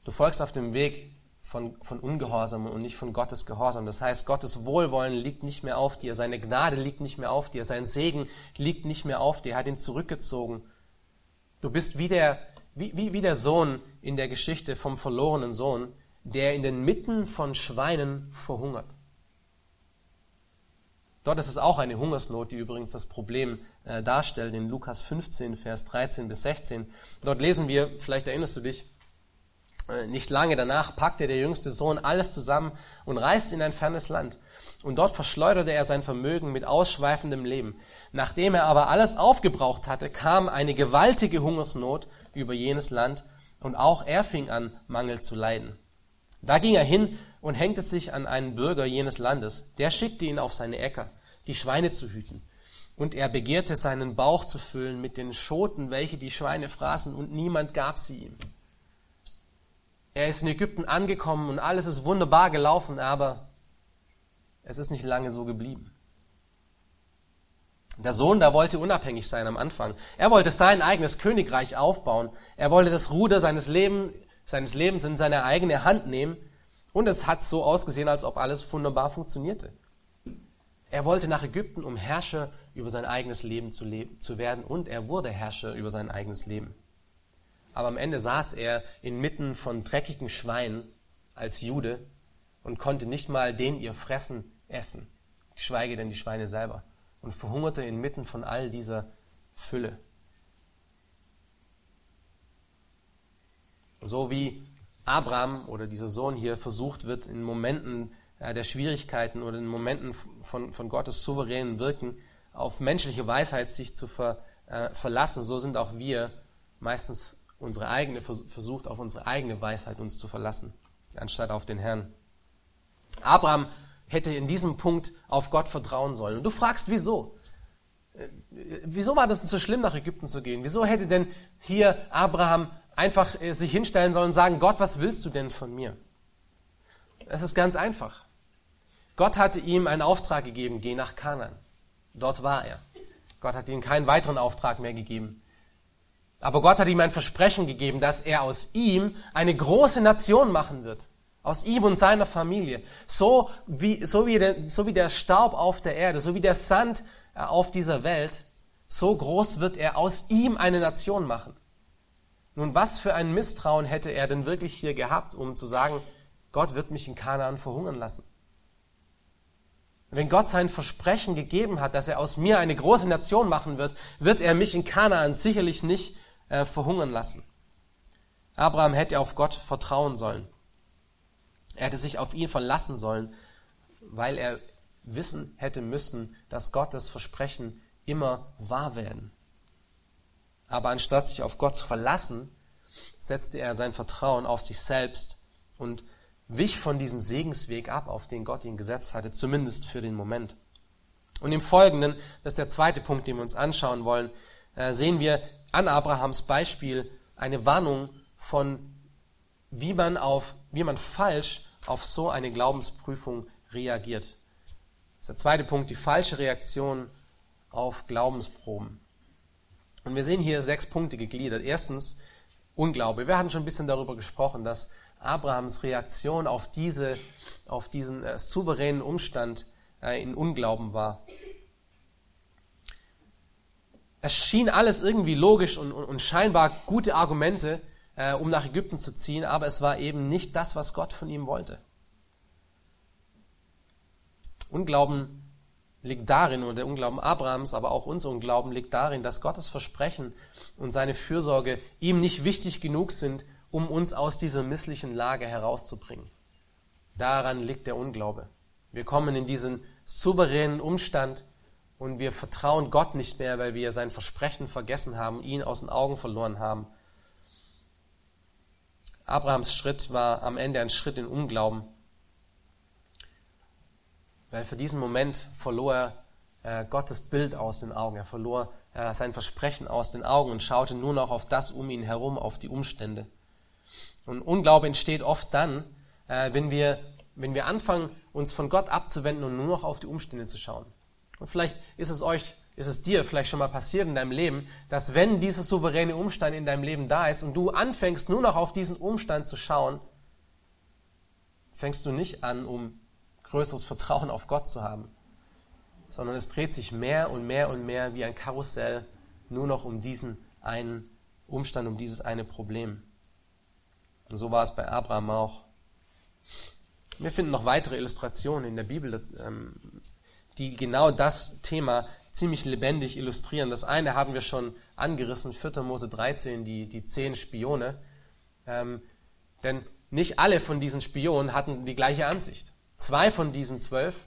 du folgst auf dem Weg von, von Ungehorsam und nicht von Gottes Gehorsam. Das heißt, Gottes Wohlwollen liegt nicht mehr auf dir, seine Gnade liegt nicht mehr auf dir, sein Segen liegt nicht mehr auf dir, er hat ihn zurückgezogen. Du bist wie der, wie, wie, wie der Sohn in der Geschichte vom verlorenen Sohn, der in den Mitten von Schweinen verhungert. Dort ist es auch eine Hungersnot, die übrigens das Problem äh, darstellt in Lukas 15, Vers 13 bis 16. Dort lesen wir, vielleicht erinnerst du dich, nicht lange danach packte der jüngste Sohn alles zusammen und reiste in ein fernes Land. Und dort verschleuderte er sein Vermögen mit ausschweifendem Leben. Nachdem er aber alles aufgebraucht hatte, kam eine gewaltige Hungersnot über jenes Land und auch er fing an, Mangel zu leiden. Da ging er hin und hängte sich an einen Bürger jenes Landes. Der schickte ihn auf seine Äcker, die Schweine zu hüten. Und er begehrte seinen Bauch zu füllen mit den Schoten, welche die Schweine fraßen, und niemand gab sie ihm. Er ist in Ägypten angekommen und alles ist wunderbar gelaufen, aber es ist nicht lange so geblieben. Der Sohn, da wollte unabhängig sein am Anfang. Er wollte sein eigenes Königreich aufbauen. Er wollte das Ruder seines, Leben, seines Lebens in seine eigene Hand nehmen. Und es hat so ausgesehen, als ob alles wunderbar funktionierte. Er wollte nach Ägypten, um Herrscher über sein eigenes Leben zu, leben, zu werden. Und er wurde Herrscher über sein eigenes Leben. Aber am Ende saß er inmitten von dreckigen Schweinen als Jude und konnte nicht mal den ihr Fressen essen, geschweige denn die Schweine selber, und verhungerte inmitten von all dieser Fülle. So wie Abraham oder dieser Sohn hier versucht wird, in Momenten äh, der Schwierigkeiten oder in Momenten von, von Gottes souveränen Wirken auf menschliche Weisheit sich zu ver, äh, verlassen, so sind auch wir meistens unsere eigene, versucht auf unsere eigene Weisheit uns zu verlassen, anstatt auf den Herrn. Abraham hätte in diesem Punkt auf Gott vertrauen sollen. Und du fragst, wieso? Äh, wieso war das denn so schlimm, nach Ägypten zu gehen? Wieso hätte denn hier Abraham einfach äh, sich hinstellen sollen und sagen, Gott, was willst du denn von mir? Es ist ganz einfach. Gott hatte ihm einen Auftrag gegeben, geh nach Kanaan. Dort war er. Gott hat ihm keinen weiteren Auftrag mehr gegeben. Aber Gott hat ihm ein Versprechen gegeben, dass er aus ihm eine große Nation machen wird. Aus ihm und seiner Familie. So wie, so wie, der, so wie der Staub auf der Erde, so wie der Sand äh, auf dieser Welt, so groß wird er aus ihm eine Nation machen. Nun, was für ein Misstrauen hätte er denn wirklich hier gehabt, um zu sagen, Gott wird mich in Kanaan verhungern lassen? Wenn Gott sein Versprechen gegeben hat, dass er aus mir eine große Nation machen wird, wird er mich in Kanaan sicherlich nicht äh, verhungern lassen. Abraham hätte auf Gott vertrauen sollen. Er hätte sich auf ihn verlassen sollen, weil er wissen hätte müssen, dass Gottes Versprechen immer wahr werden. Aber anstatt sich auf Gott zu verlassen, setzte er sein Vertrauen auf sich selbst und wich von diesem Segensweg ab, auf den Gott ihn gesetzt hatte, zumindest für den Moment. Und im Folgenden, das ist der zweite Punkt, den wir uns anschauen wollen, äh, sehen wir an Abrahams Beispiel eine Warnung von, wie man, auf, wie man falsch auf so eine Glaubensprüfung reagiert. Das ist der zweite Punkt, die falsche Reaktion auf Glaubensproben. Und wir sehen hier sechs Punkte gegliedert. Erstens, Unglaube. Wir hatten schon ein bisschen darüber gesprochen, dass Abrahams Reaktion auf, diese, auf diesen äh, souveränen Umstand äh, in Unglauben war. Es schien alles irgendwie logisch und, und, und scheinbar gute Argumente, äh, um nach Ägypten zu ziehen, aber es war eben nicht das, was Gott von ihm wollte. Unglauben liegt darin, und der Unglauben Abrahams, aber auch unser Unglauben liegt darin, dass Gottes Versprechen und seine Fürsorge ihm nicht wichtig genug sind, um uns aus dieser misslichen Lage herauszubringen. Daran liegt der Unglaube. Wir kommen in diesen souveränen Umstand und wir vertrauen Gott nicht mehr, weil wir sein Versprechen vergessen haben, ihn aus den Augen verloren haben. Abrahams Schritt war am Ende ein Schritt in Unglauben, weil für diesen Moment verlor er äh, Gottes Bild aus den Augen. Er verlor äh, sein Versprechen aus den Augen und schaute nur noch auf das um ihn herum, auf die Umstände. Und Unglaube entsteht oft dann, äh, wenn, wir, wenn wir anfangen, uns von Gott abzuwenden und nur noch auf die Umstände zu schauen. Und vielleicht ist es euch, ist es dir vielleicht schon mal passiert in deinem Leben, dass wenn dieser souveräne Umstand in deinem Leben da ist und du anfängst nur noch auf diesen Umstand zu schauen, fängst du nicht an, um größeres Vertrauen auf Gott zu haben, sondern es dreht sich mehr und mehr und mehr wie ein Karussell nur noch um diesen einen Umstand, um dieses eine Problem. Und so war es bei Abraham auch. Wir finden noch weitere Illustrationen in der Bibel, ähm, die genau das Thema ziemlich lebendig illustrieren. Das eine haben wir schon angerissen, 4. Mose 13, die, die zehn Spione. Ähm, denn nicht alle von diesen Spionen hatten die gleiche Ansicht. Zwei von diesen zwölf,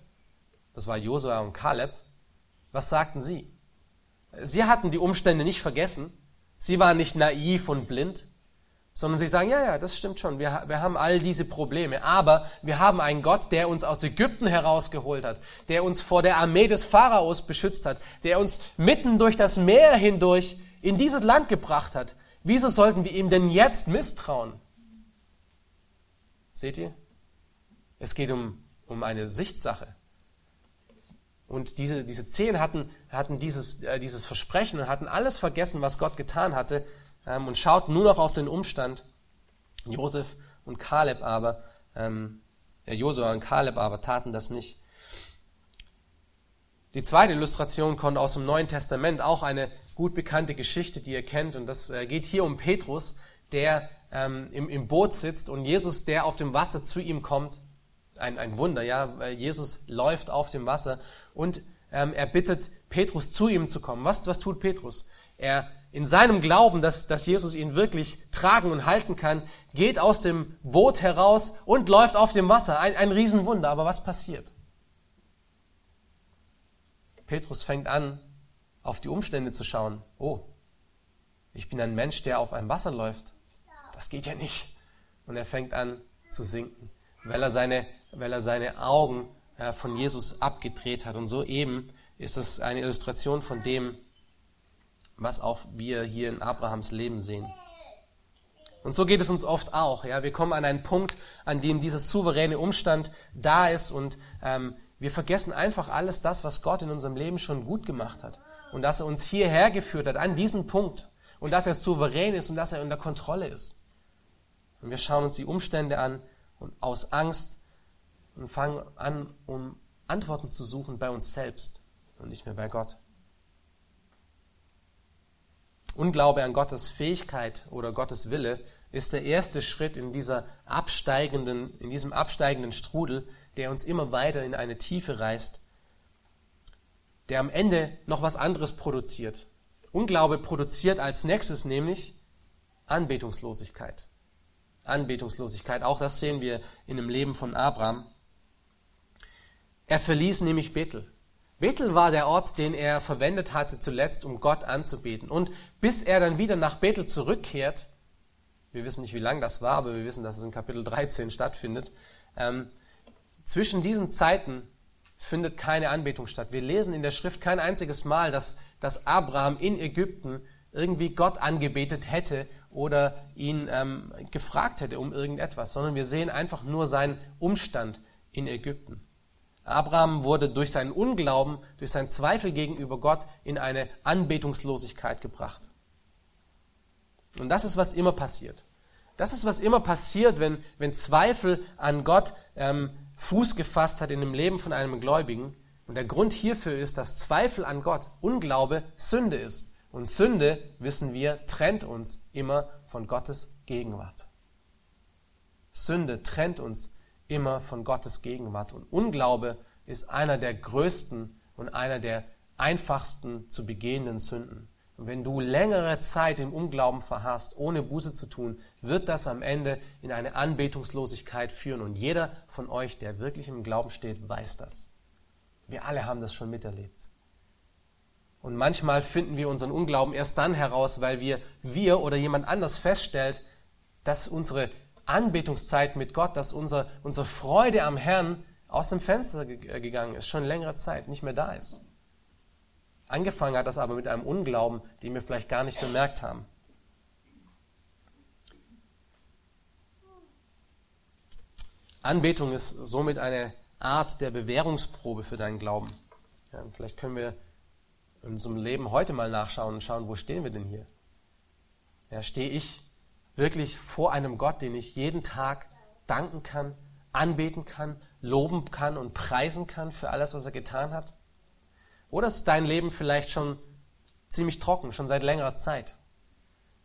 das war Josua und Kaleb, was sagten sie? Sie hatten die Umstände nicht vergessen. Sie waren nicht naiv und blind sondern sie sagen, ja, ja, das stimmt schon, wir, wir haben all diese Probleme, aber wir haben einen Gott, der uns aus Ägypten herausgeholt hat, der uns vor der Armee des Pharaos beschützt hat, der uns mitten durch das Meer hindurch in dieses Land gebracht hat. Wieso sollten wir ihm denn jetzt misstrauen? Seht ihr? Es geht um, um eine Sichtsache. Und diese, diese zehn hatten, hatten dieses, äh, dieses Versprechen und hatten alles vergessen, was Gott getan hatte ähm, und schaut nur noch auf den Umstand. Josef und Kaleb aber, ähm, Josua und Kaleb aber taten das nicht. Die zweite Illustration kommt aus dem Neuen Testament, auch eine gut bekannte Geschichte, die ihr kennt. Und das äh, geht hier um Petrus, der ähm, im, im Boot sitzt und Jesus, der auf dem Wasser zu ihm kommt. Ein, ein Wunder, ja. Jesus läuft auf dem Wasser und ähm, er bittet Petrus, zu ihm zu kommen. Was, was tut Petrus? Er in seinem Glauben, dass, dass Jesus ihn wirklich tragen und halten kann, geht aus dem Boot heraus und läuft auf dem Wasser. Ein, ein Riesenwunder. Aber was passiert? Petrus fängt an, auf die Umstände zu schauen. Oh, ich bin ein Mensch, der auf einem Wasser läuft. Das geht ja nicht. Und er fängt an zu sinken, weil er seine, weil er seine Augen von Jesus abgedreht hat. Und so eben ist es eine Illustration von dem, was auch wir hier in Abrahams Leben sehen. Und so geht es uns oft auch. Ja, wir kommen an einen Punkt, an dem dieses souveräne Umstand da ist und ähm, wir vergessen einfach alles das, was Gott in unserem Leben schon gut gemacht hat und dass er uns hierher geführt hat an diesen Punkt und dass er souverän ist und dass er unter Kontrolle ist. Und wir schauen uns die Umstände an und aus Angst und fangen an, um Antworten zu suchen bei uns selbst und nicht mehr bei Gott. Unglaube an Gottes Fähigkeit oder Gottes Wille ist der erste Schritt in, dieser absteigenden, in diesem absteigenden Strudel, der uns immer weiter in eine Tiefe reißt, der am Ende noch was anderes produziert. Unglaube produziert als nächstes nämlich Anbetungslosigkeit. Anbetungslosigkeit, auch das sehen wir in dem Leben von Abraham. Er verließ nämlich Bethel. Bethel war der Ort, den er verwendet hatte zuletzt, um Gott anzubeten. Und bis er dann wieder nach Bethel zurückkehrt, wir wissen nicht, wie lang das war, aber wir wissen, dass es in Kapitel 13 stattfindet, ähm, zwischen diesen Zeiten findet keine Anbetung statt. Wir lesen in der Schrift kein einziges Mal, dass, dass Abraham in Ägypten irgendwie Gott angebetet hätte oder ihn ähm, gefragt hätte um irgendetwas, sondern wir sehen einfach nur seinen Umstand in Ägypten. Abraham wurde durch seinen Unglauben, durch seinen Zweifel gegenüber Gott in eine Anbetungslosigkeit gebracht. Und das ist, was immer passiert. Das ist, was immer passiert, wenn, wenn Zweifel an Gott ähm, Fuß gefasst hat in dem Leben von einem Gläubigen. Und der Grund hierfür ist, dass Zweifel an Gott, Unglaube, Sünde ist. Und Sünde, wissen wir, trennt uns immer von Gottes Gegenwart. Sünde trennt uns immer von Gottes Gegenwart. Und Unglaube ist einer der größten und einer der einfachsten zu begehenden Sünden. Und wenn du längere Zeit im Unglauben verharrst, ohne Buße zu tun, wird das am Ende in eine Anbetungslosigkeit führen. Und jeder von euch, der wirklich im Glauben steht, weiß das. Wir alle haben das schon miterlebt. Und manchmal finden wir unseren Unglauben erst dann heraus, weil wir, wir oder jemand anders feststellt, dass unsere Anbetungszeit mit Gott, dass unser, unsere Freude am Herrn aus dem Fenster äh, gegangen ist, schon längere Zeit nicht mehr da ist. Angefangen hat das aber mit einem Unglauben, den wir vielleicht gar nicht bemerkt haben. Anbetung ist somit eine Art der Bewährungsprobe für deinen Glauben. Ja, vielleicht können wir in unserem Leben heute mal nachschauen und schauen, wo stehen wir denn hier? Ja, stehe ich wirklich vor einem Gott, den ich jeden Tag danken kann, anbeten kann, loben kann und preisen kann für alles, was er getan hat? Oder ist dein Leben vielleicht schon ziemlich trocken, schon seit längerer Zeit?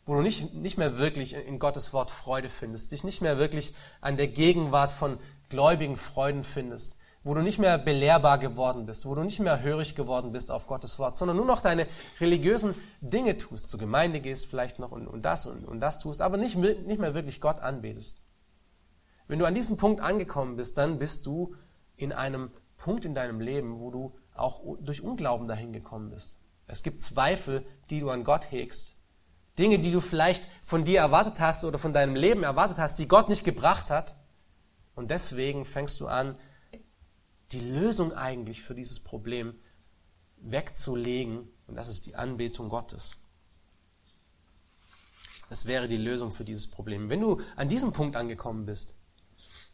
Wo du nicht, nicht mehr wirklich in Gottes Wort Freude findest, dich nicht mehr wirklich an der Gegenwart von gläubigen Freuden findest, wo du nicht mehr belehrbar geworden bist, wo du nicht mehr hörig geworden bist auf Gottes Wort, sondern nur noch deine religiösen Dinge tust, zur Gemeinde gehst vielleicht noch und, und das und, und das tust, aber nicht, nicht mehr wirklich Gott anbetest. Wenn du an diesem Punkt angekommen bist, dann bist du in einem Punkt in deinem Leben, wo du auch durch Unglauben dahin gekommen bist. Es gibt Zweifel, die du an Gott hegst. Dinge, die du vielleicht von dir erwartet hast oder von deinem Leben erwartet hast, die Gott nicht gebracht hat. Und deswegen fängst du an, die Lösung eigentlich für dieses Problem wegzulegen. Und das ist die Anbetung Gottes. Das wäre die Lösung für dieses Problem. Wenn du an diesem Punkt angekommen bist,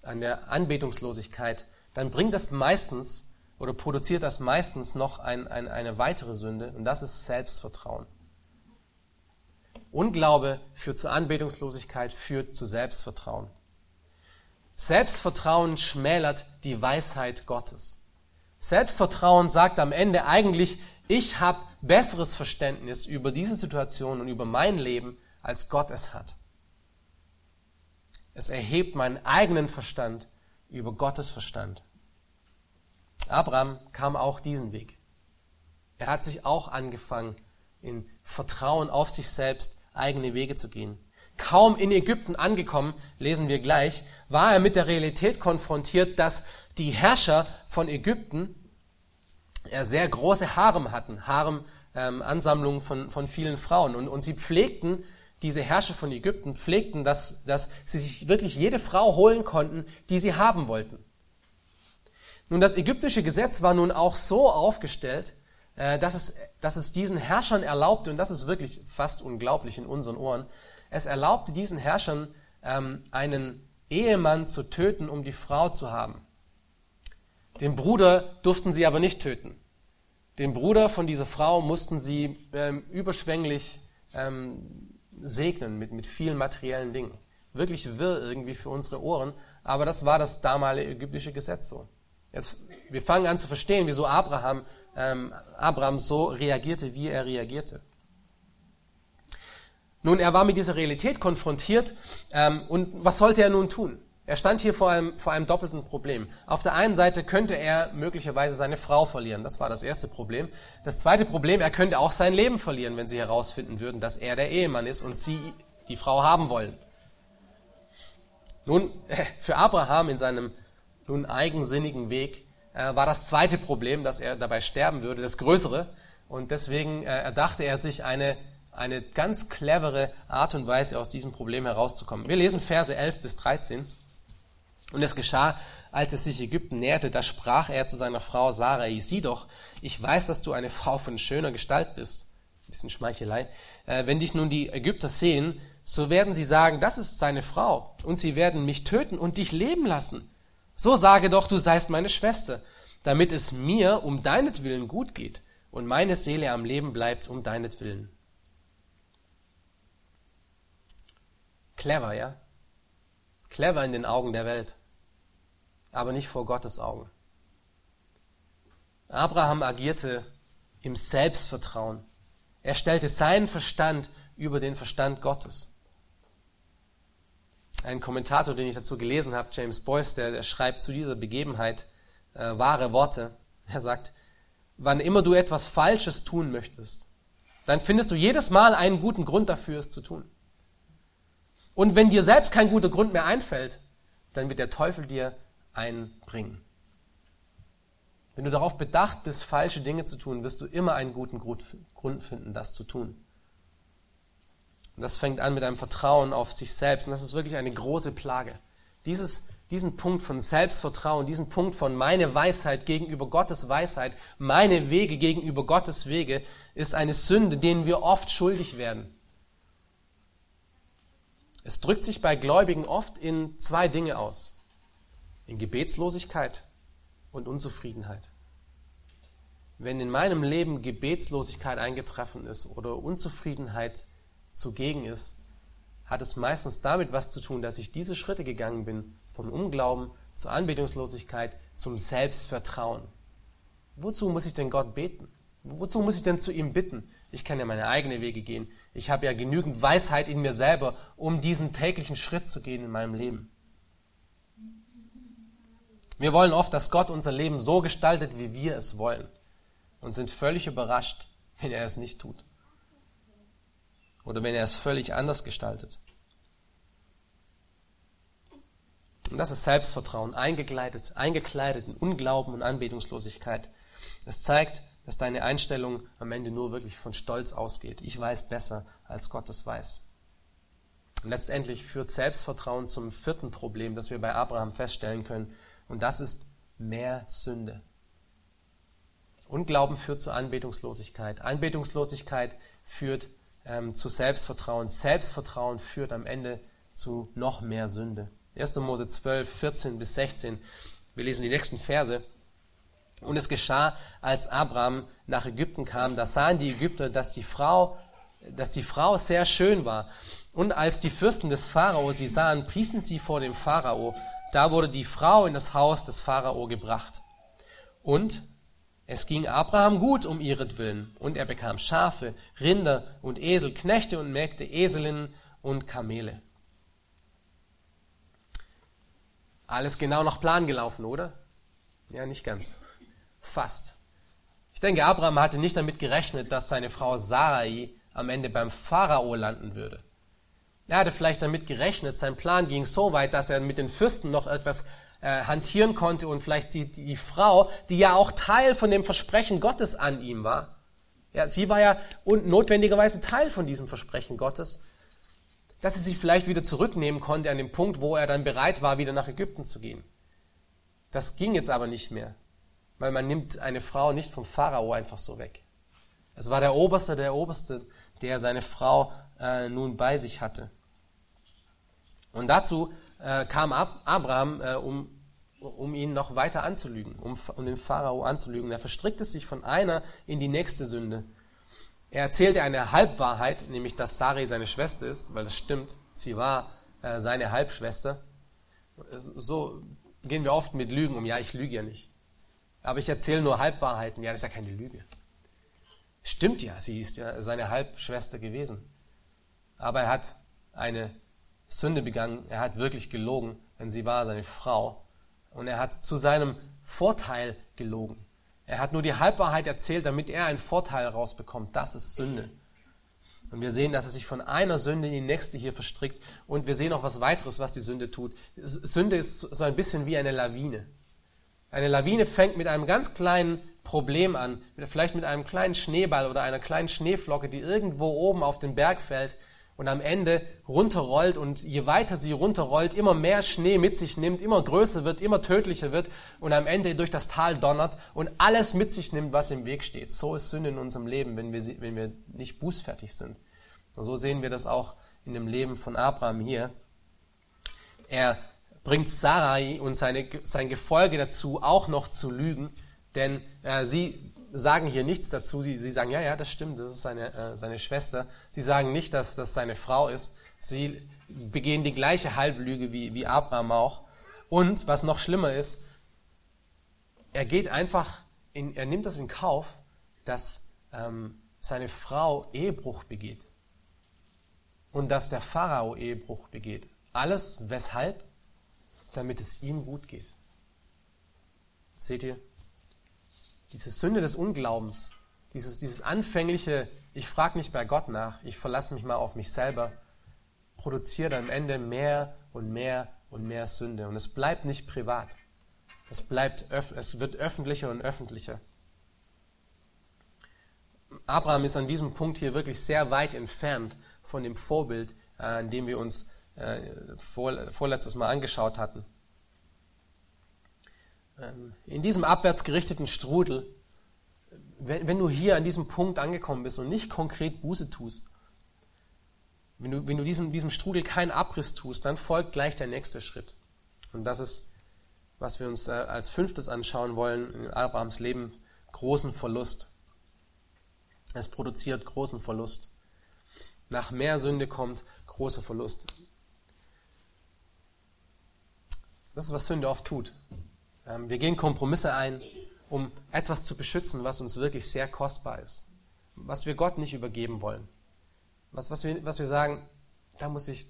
an der Anbetungslosigkeit, dann bringt das meistens oder produziert das meistens noch ein, ein, eine weitere Sünde und das ist Selbstvertrauen. Unglaube führt zur Anbetungslosigkeit, führt zu Selbstvertrauen. Selbstvertrauen schmälert die Weisheit Gottes. Selbstvertrauen sagt am Ende eigentlich, ich habe besseres Verständnis über diese Situation und über mein Leben, als Gott es hat. Es erhebt meinen eigenen Verstand über Gottes Verstand. Abraham kam auch diesen Weg. Er hat sich auch angefangen, in Vertrauen auf sich selbst eigene Wege zu gehen. Kaum in Ägypten angekommen, lesen wir gleich, war er mit der Realität konfrontiert, dass die Herrscher von Ägypten sehr große Harem hatten, Harem-Ansammlungen ähm, von, von vielen Frauen. Und, und sie pflegten, diese Herrscher von Ägypten pflegten, dass, dass sie sich wirklich jede Frau holen konnten, die sie haben wollten. Nun, das ägyptische Gesetz war nun auch so aufgestellt, äh, dass es, dass es diesen Herrschern erlaubte, und das ist wirklich fast unglaublich in unseren Ohren, es erlaubte diesen Herrschern, ähm, einen Ehemann zu töten, um die Frau zu haben. Den Bruder durften sie aber nicht töten. Den Bruder von dieser Frau mussten sie ähm, überschwänglich ähm, segnen mit, mit vielen materiellen Dingen. Wirklich wirr irgendwie für unsere Ohren, aber das war das damalige ägyptische Gesetz so. Jetzt, wir fangen an zu verstehen, wieso Abraham, ähm, Abraham so reagierte, wie er reagierte. Nun, er war mit dieser Realität konfrontiert ähm, und was sollte er nun tun? Er stand hier vor einem, vor einem doppelten Problem. Auf der einen Seite könnte er möglicherweise seine Frau verlieren. Das war das erste Problem. Das zweite Problem, er könnte auch sein Leben verlieren, wenn sie herausfinden würden, dass er der Ehemann ist und sie die Frau haben wollen. Nun, für Abraham in seinem nun eigensinnigen Weg äh, war das zweite Problem, dass er dabei sterben würde, das größere. Und deswegen äh, erdachte er sich eine, eine ganz clevere Art und Weise, aus diesem Problem herauszukommen. Wir lesen Verse 11 bis 13. Und es geschah, als er sich Ägypten näherte, da sprach er zu seiner Frau Sarai, sieh doch, ich weiß, dass du eine Frau von schöner Gestalt bist. Ein bisschen Schmeichelei. Äh, wenn dich nun die Ägypter sehen, so werden sie sagen, das ist seine Frau, und sie werden mich töten und dich leben lassen. So sage doch, du seist meine Schwester, damit es mir um deinetwillen gut geht und meine Seele am Leben bleibt um deinetwillen. Clever, ja? Clever in den Augen der Welt, aber nicht vor Gottes Augen. Abraham agierte im Selbstvertrauen. Er stellte seinen Verstand über den Verstand Gottes. Ein Kommentator, den ich dazu gelesen habe, James Boyce, der, der schreibt zu dieser Begebenheit äh, wahre Worte. Er sagt, wann immer du etwas Falsches tun möchtest, dann findest du jedes Mal einen guten Grund dafür, es zu tun. Und wenn dir selbst kein guter Grund mehr einfällt, dann wird der Teufel dir einbringen. Wenn du darauf bedacht bist, falsche Dinge zu tun, wirst du immer einen guten Grund finden, das zu tun. Und das fängt an mit einem Vertrauen auf sich selbst. Und das ist wirklich eine große Plage. Dieses, diesen Punkt von Selbstvertrauen, diesen Punkt von meine Weisheit gegenüber Gottes Weisheit, meine Wege gegenüber Gottes Wege, ist eine Sünde, denen wir oft schuldig werden. Es drückt sich bei Gläubigen oft in zwei Dinge aus. In Gebetslosigkeit und Unzufriedenheit. Wenn in meinem Leben Gebetslosigkeit eingetroffen ist oder Unzufriedenheit zugegen ist, hat es meistens damit was zu tun, dass ich diese Schritte gegangen bin, vom Unglauben zur Anbetungslosigkeit, zum Selbstvertrauen. Wozu muss ich denn Gott beten? Wozu muss ich denn zu ihm bitten? Ich kann ja meine eigenen Wege gehen. Ich habe ja genügend Weisheit in mir selber, um diesen täglichen Schritt zu gehen in meinem Leben. Wir wollen oft, dass Gott unser Leben so gestaltet, wie wir es wollen und sind völlig überrascht, wenn er es nicht tut. Oder wenn er es völlig anders gestaltet. Und das ist Selbstvertrauen, eingekleidet, eingekleidet in Unglauben und Anbetungslosigkeit. Es zeigt, dass deine Einstellung am Ende nur wirklich von Stolz ausgeht. Ich weiß besser, als Gott es weiß. Und letztendlich führt Selbstvertrauen zum vierten Problem, das wir bei Abraham feststellen können. Und das ist mehr Sünde. Unglauben führt zu Anbetungslosigkeit. Anbetungslosigkeit führt ähm, zu Selbstvertrauen. Selbstvertrauen führt am Ende zu noch mehr Sünde. 1. Mose 12, 14 bis 16. Wir lesen die nächsten Verse. Und es geschah, als Abraham nach Ägypten kam, da sahen die Ägypter, dass die Frau, dass die Frau sehr schön war. Und als die Fürsten des Pharao sie sahen, priesen sie vor dem Pharao. Da wurde die Frau in das Haus des Pharao gebracht. Und es ging Abraham gut um ihretwillen, und er bekam Schafe, Rinder und Esel, Knechte und Mägde, Eselinnen und Kamele. Alles genau nach Plan gelaufen, oder? Ja, nicht ganz. Fast. Ich denke, Abraham hatte nicht damit gerechnet, dass seine Frau Sarai am Ende beim Pharao landen würde. Er hatte vielleicht damit gerechnet, sein Plan ging so weit, dass er mit den Fürsten noch etwas äh, hantieren konnte und vielleicht die, die, Frau, die ja auch Teil von dem Versprechen Gottes an ihm war, ja, sie war ja notwendigerweise Teil von diesem Versprechen Gottes, dass sie sich vielleicht wieder zurücknehmen konnte an dem Punkt, wo er dann bereit war, wieder nach Ägypten zu gehen. Das ging jetzt aber nicht mehr, weil man nimmt eine Frau nicht vom Pharao einfach so weg. Es war der Oberste, der Oberste, der seine Frau äh, nun bei sich hatte. Und dazu äh, kam Ab Abraham, äh, um, um ihn noch weiter anzulügen, um, um den Pharao anzulügen. Er verstrickte sich von einer in die nächste Sünde. Er erzählte eine Halbwahrheit, nämlich dass Sari seine Schwester ist, weil das stimmt. Sie war äh, seine Halbschwester. So gehen wir oft mit Lügen um. Ja, ich lüge ja nicht. Aber ich erzähle nur Halbwahrheiten. Ja, das ist ja keine Lüge. Stimmt ja, sie ist ja seine Halbschwester gewesen. Aber er hat eine Sünde begangen. Er hat wirklich gelogen, denn sie war seine Frau. Und er hat zu seinem Vorteil gelogen. Er hat nur die Halbwahrheit erzählt, damit er einen Vorteil rausbekommt. Das ist Sünde. Und wir sehen, dass er sich von einer Sünde in die nächste hier verstrickt. Und wir sehen auch was weiteres, was die Sünde tut. Sünde ist so ein bisschen wie eine Lawine. Eine Lawine fängt mit einem ganz kleinen Problem an, vielleicht mit einem kleinen Schneeball oder einer kleinen Schneeflocke, die irgendwo oben auf den Berg fällt und am Ende runterrollt und je weiter sie runterrollt, immer mehr Schnee mit sich nimmt, immer größer wird, immer tödlicher wird und am Ende durch das Tal donnert und alles mit sich nimmt, was im Weg steht. So ist Sünde in unserem Leben, wenn wir, wenn wir nicht bußfertig sind. Und so sehen wir das auch in dem Leben von Abraham hier. Er bringt Sarai und seine, sein Gefolge dazu, auch noch zu lügen, denn äh, sie sagen hier nichts dazu. Sie, sie sagen, ja, ja, das stimmt, das ist seine, äh, seine Schwester. Sie sagen nicht, dass das seine Frau ist. Sie begehen die gleiche Halblüge wie, wie Abraham auch. Und was noch schlimmer ist, er geht einfach, in, er nimmt das in Kauf, dass ähm, seine Frau Ehebruch begeht. Und dass der Pharao Ehebruch begeht. Alles weshalb? Damit es ihm gut geht. Seht ihr? diese Sünde des Unglaubens, dieses, dieses anfängliche, ich frage nicht bei Gott nach, ich verlasse mich mal auf mich selber, produziert am Ende mehr und mehr und mehr Sünde. Und es bleibt nicht privat. Es, bleibt, es wird öffentlicher und öffentlicher. Abraham ist an diesem Punkt hier wirklich sehr weit entfernt von dem Vorbild, äh, an dem wir uns äh, vor, vorletztes Mal angeschaut hatten. Ähm, in diesem abwärts gerichteten Strudel, wenn, wenn, du hier an diesem Punkt angekommen bist und nicht konkret Buße tust, wenn du, wenn du diesem, diesem Strudel keinen Abriss tust, dann folgt gleich der nächste Schritt. Und das ist, was wir uns äh, als fünftes anschauen wollen in Abrahams Leben, großen Verlust. Es produziert großen Verlust. Nach mehr Sünde kommt großer Verlust. Das ist, was Sünde oft tut. Ähm, wir gehen Kompromisse ein, um etwas zu beschützen, was uns wirklich sehr kostbar ist, was wir Gott nicht übergeben wollen. Was, was, wir, was wir sagen, da muss ich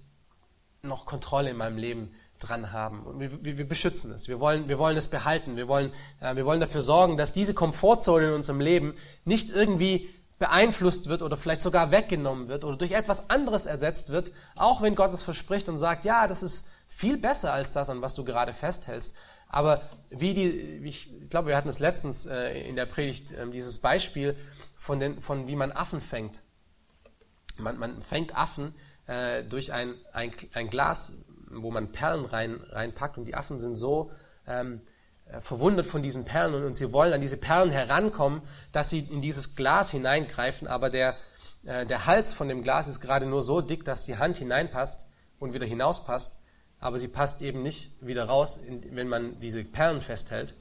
noch Kontrolle in meinem Leben dran haben. Und wir, wir, wir beschützen es. Wir wollen, wir wollen es behalten. Wir wollen, äh, wir wollen dafür sorgen, dass diese Komfortzone in unserem Leben nicht irgendwie beeinflusst wird oder vielleicht sogar weggenommen wird oder durch etwas anderes ersetzt wird, auch wenn Gott es verspricht und sagt, ja, das ist viel besser als das, an was du gerade festhältst. Aber wie die, ich glaube, wir hatten es letztens äh, in der Predigt, äh, dieses Beispiel von, den, von wie man Affen fängt. Man, man fängt Affen äh, durch ein, ein, ein Glas, wo man Perlen rein, reinpackt und die Affen sind so ähm, äh, verwundert von diesen Perlen und, und, sie wollen an diese Perlen herankommen, dass sie in dieses Glas hineingreifen, aber der, äh, der Hals von dem Glas ist gerade nur so dick, dass die Hand hineinpasst und wieder hinauspasst aber sie passt eben nicht wieder raus, wenn man diese Perlen festhält.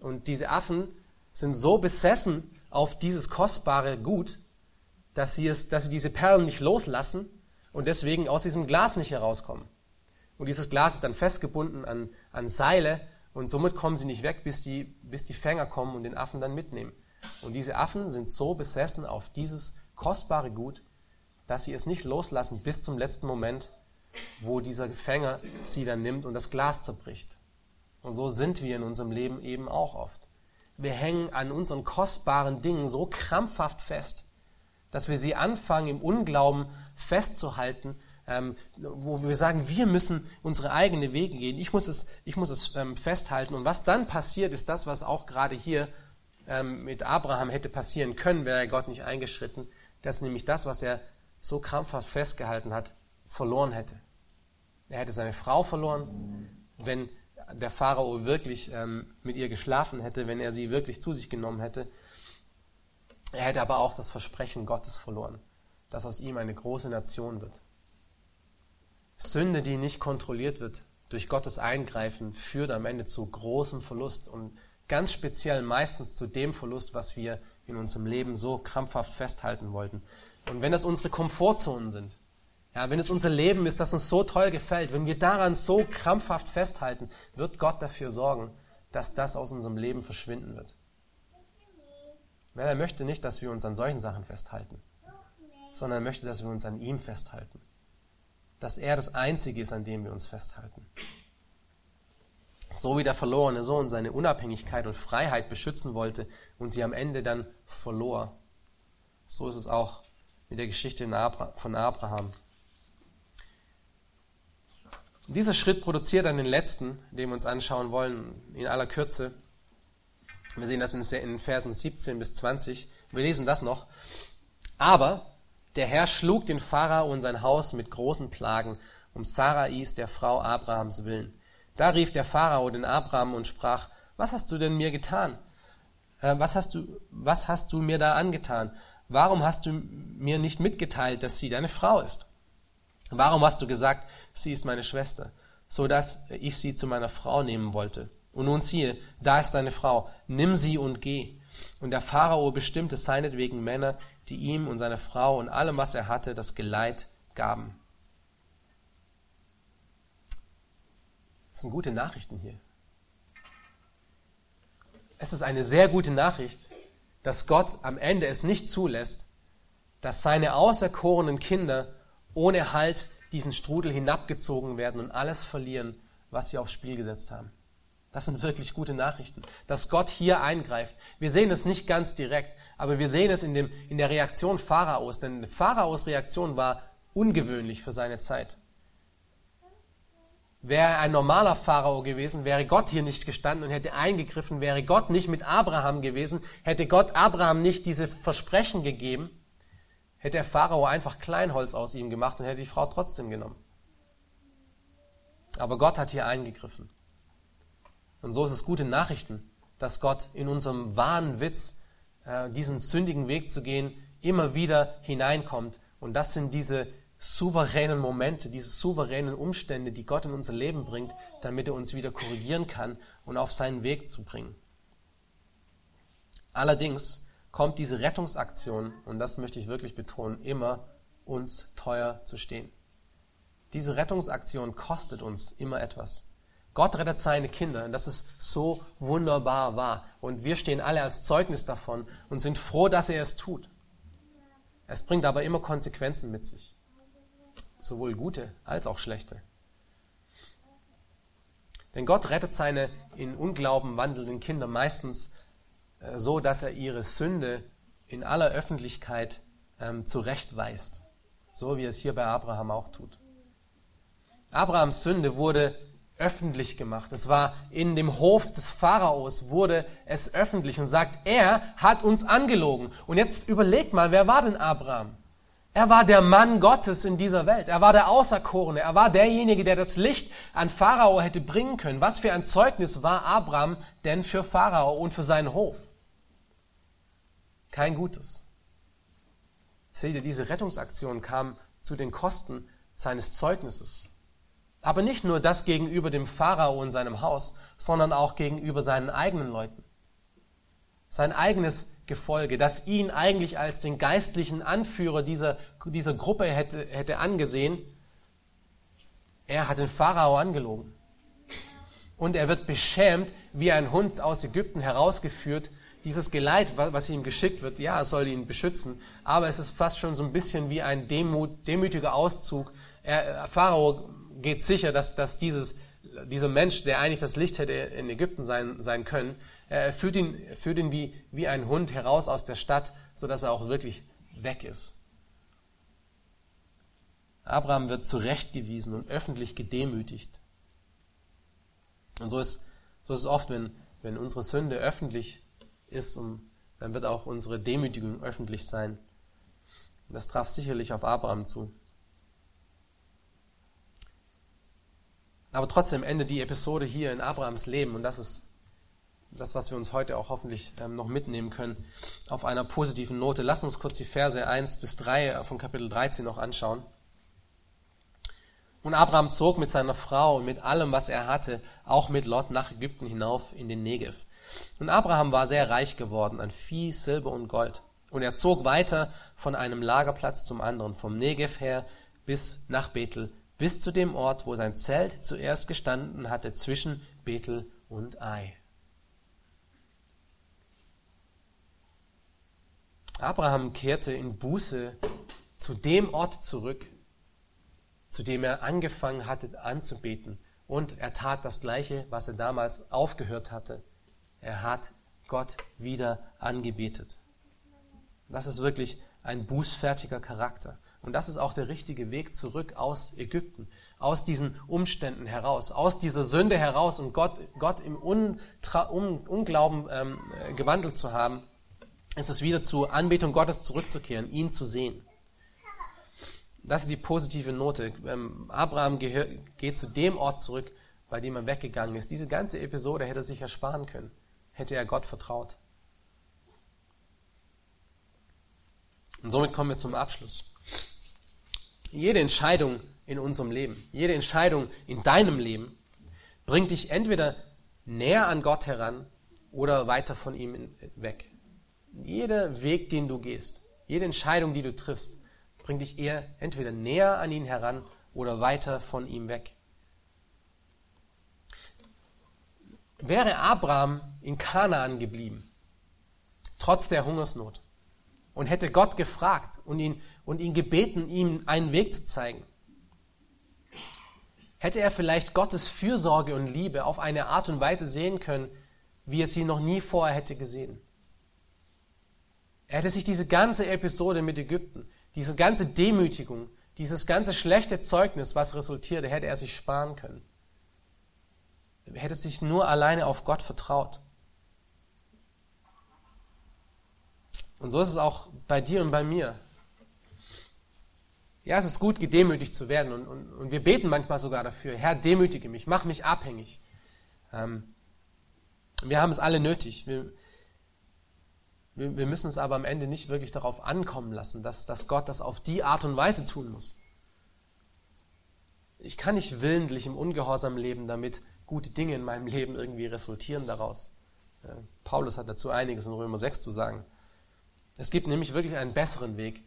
Und diese Affen sind so besessen auf dieses kostbare Gut, dass sie, es, dass sie diese Perlen nicht loslassen und deswegen aus diesem Glas nicht herauskommen. Und dieses Glas ist dann festgebunden an, an Seile und somit kommen sie nicht weg, bis die, bis die Fänger kommen und den Affen dann mitnehmen. Und diese Affen sind so besessen auf dieses kostbare Gut, dass sie es nicht loslassen bis zum letzten Moment, wo dieser Gefänger sie dann nimmt und das Glas zerbricht. Und so sind wir in unserem Leben eben auch oft. wir hängen an unseren kostbaren Dingen so krampfhaft fest, dass wir sie anfangen im Unglauben festzuhalten, ähm, wo wir sagen, wir müssen unsere eigenen Wege gehen. Ich muss es, ich muss es ähm, festhalten. Und was dann passiert, ist das, was auch gerade hier ähm, mit Abraham hätte passieren können, wäre Gott nicht eingeschritten, dass nämlich das, was er so krampfhaft festgehalten hat, verloren hätte. Er hätte seine Frau verloren, wenn der Pharao wirklich ähm, mit ihr geschlafen hätte, wenn er sie wirklich zu sich genommen hätte. Er hätte aber auch das Versprechen Gottes verloren, dass aus ihm eine große Nation wird. Sünde, die nicht kontrolliert wird durch Gottes Eingreifen, führt am Ende zu großem Verlust und ganz speziell meistens zu dem Verlust, was wir in unserem Leben so krampfhaft festhalten wollten. Und wenn das unsere Komfortzonen sind, ja, wenn es unser Leben ist, das uns so toll gefällt, wenn wir daran so krampfhaft festhalten, wird Gott dafür sorgen, dass das aus unserem Leben verschwinden wird. Weil er möchte nicht, dass wir uns an solchen Sachen festhalten, sondern er möchte, dass wir uns an ihm festhalten. Dass er das Einzige ist, an dem wir uns festhalten. So wie der verlorene Sohn seine Unabhängigkeit und Freiheit beschützen wollte und sie am Ende dann verlor, so ist es auch mit der Geschichte von Abraham. Dieser Schritt produziert dann den letzten, den wir uns anschauen wollen, in aller Kürze. Wir sehen das in Versen 17 bis 20. Wir lesen das noch. Aber der Herr schlug den Pharao und sein Haus mit großen Plagen um Sarais, der Frau Abrahams willen. Da rief der Pharao den Abraham und sprach, was hast du denn mir getan? Äh, was hast du, was hast du mir da angetan? Warum hast du mir nicht mitgeteilt, dass sie deine Frau ist? Warum hast du gesagt, sie ist meine Schwester, so dass ich sie zu meiner Frau nehmen wollte? Und nun siehe, da ist deine Frau, nimm sie und geh. Und der Pharao bestimmte seinetwegen Männer, die ihm und seiner Frau und allem, was er hatte, das Geleit gaben. Das sind gute Nachrichten hier. Es ist eine sehr gute Nachricht, dass Gott am Ende es nicht zulässt, dass seine auserkorenen Kinder ohne Halt diesen Strudel hinabgezogen werden und alles verlieren, was sie aufs Spiel gesetzt haben. Das sind wirklich gute Nachrichten, dass Gott hier eingreift. Wir sehen es nicht ganz direkt, aber wir sehen es in, dem, in der Reaktion Pharaos, denn Pharaos Reaktion war ungewöhnlich für seine Zeit. Wäre ein normaler Pharao gewesen, wäre Gott hier nicht gestanden und hätte eingegriffen, wäre Gott nicht mit Abraham gewesen, hätte Gott Abraham nicht diese Versprechen gegeben, hätte der Pharao einfach Kleinholz aus ihm gemacht und hätte die Frau trotzdem genommen. Aber Gott hat hier eingegriffen. Und so ist es gute Nachrichten, dass Gott in unserem wahren Witz, äh, diesen sündigen Weg zu gehen, immer wieder hineinkommt. Und das sind diese souveränen Momente, diese souveränen Umstände, die Gott in unser Leben bringt, damit er uns wieder korrigieren kann und auf seinen Weg zu bringen. Allerdings kommt diese Rettungsaktion, und das möchte ich wirklich betonen, immer uns teuer zu stehen. Diese Rettungsaktion kostet uns immer etwas. Gott rettet seine Kinder und das ist so wunderbar wahr. Und wir stehen alle als Zeugnis davon und sind froh, dass er es tut. Es bringt aber immer Konsequenzen mit sich. Sowohl gute als auch schlechte. Denn Gott rettet seine in Unglauben wandelnden Kinder meistens so, dass er ihre Sünde in aller Öffentlichkeit ähm, zurechtweist, so wie es hier bei Abraham auch tut. Abrahams Sünde wurde öffentlich gemacht. Es war in dem Hof des Pharaos, wurde es öffentlich und sagt, er hat uns angelogen. Und jetzt überlegt mal, wer war denn Abraham? Er war der Mann Gottes in dieser Welt. Er war der Auserkorene. Er war derjenige, der das Licht an Pharao hätte bringen können. Was für ein Zeugnis war Abraham denn für Pharao und für seinen Hof? Kein Gutes. Seht ihr, diese Rettungsaktion kam zu den Kosten seines Zeugnisses. Aber nicht nur das gegenüber dem Pharao und seinem Haus, sondern auch gegenüber seinen eigenen Leuten. Sein eigenes Gefolge, das ihn eigentlich als den geistlichen Anführer dieser, dieser Gruppe hätte, hätte angesehen, er hat den Pharao angelogen. Und er wird beschämt wie ein Hund aus Ägypten herausgeführt dieses Geleit, was ihm geschickt wird, ja, es soll ihn beschützen, aber es ist fast schon so ein bisschen wie ein Demut, demütiger Auszug. Er, Pharao geht sicher, dass, dass dieses, dieser Mensch, der eigentlich das Licht hätte in Ägypten sein, sein können, Er führt ihn, führt ihn wie, wie ein Hund heraus aus der Stadt, sodass er auch wirklich weg ist. Abraham wird zurechtgewiesen und öffentlich gedemütigt. Und so ist, so ist es oft, wenn, wenn unsere Sünde öffentlich ist, dann wird auch unsere Demütigung öffentlich sein. Das traf sicherlich auf Abraham zu. Aber trotzdem endet die Episode hier in Abrahams Leben und das ist das, was wir uns heute auch hoffentlich ähm, noch mitnehmen können, auf einer positiven Note. Lass uns kurz die Verse 1 bis 3 von Kapitel 13 noch anschauen. Und Abraham zog mit seiner Frau und mit allem, was er hatte, auch mit Lot nach Ägypten hinauf in den Negev. Und Abraham war sehr reich geworden an Vieh, Silber und Gold. Und er zog weiter von einem Lagerplatz zum anderen, vom Negev her bis nach Bethel, bis zu dem Ort, wo sein Zelt zuerst gestanden hatte, zwischen Bethel und Ai. Abraham kehrte in Buße zu dem Ort zurück, zu dem er angefangen hatte anzubeten. Und er tat das Gleiche, was er damals aufgehört hatte. Er hat Gott wieder angebetet. Das ist wirklich ein bußfertiger Charakter. Und das ist auch der richtige Weg zurück aus Ägypten, aus diesen Umständen heraus, aus dieser Sünde heraus und Gott, Gott im Untra Un Unglauben ähm, gewandelt zu haben ist es wieder zur Anbetung Gottes zurückzukehren, ihn zu sehen. Das ist die positive Note. Ähm, Abraham geht zu dem Ort zurück, bei dem er weggegangen ist. Diese ganze Episode hätte er sich ersparen können, hätte er Gott vertraut. Und somit kommen wir zum Abschluss. Jede Entscheidung in unserem Leben, jede Entscheidung in deinem Leben bringt dich entweder näher an Gott heran oder weiter von ihm weg. Jeder Weg, den du gehst, jede Entscheidung, die du triffst, bringt dich eher entweder näher an ihn heran oder weiter von ihm weg. Wäre Abraham in Kanaan geblieben, trotz der Hungersnot, und hätte Gott gefragt und ihn, und ihn gebeten, ihm einen Weg zu zeigen, hätte er vielleicht Gottes Fürsorge und Liebe auf eine Art und Weise sehen können, wie er sie noch nie vorher hätte gesehen. Er hätte sich diese ganze Episode mit Ägypten, diese ganze Demütigung, dieses ganze schlechte Zeugnis, was resultierte, hätte er sich sparen können. Er hätte sich nur alleine auf Gott vertraut. Und so ist es auch bei dir und bei mir. Ja, es ist gut, gedemütigt zu werden. Und, und, und wir beten manchmal sogar dafür. Herr, demütige mich, mach mich abhängig. Ähm, wir haben es alle nötig. Wir, wir, wir müssen es aber am Ende nicht wirklich darauf ankommen lassen, dass, dass Gott das auf die Art und Weise tun muss. Ich kann nicht willentlich im Ungehorsam leben, damit gute Dinge in meinem Leben irgendwie resultieren daraus. Paulus hat dazu einiges in Römer 6 zu sagen. Es gibt nämlich wirklich einen besseren Weg,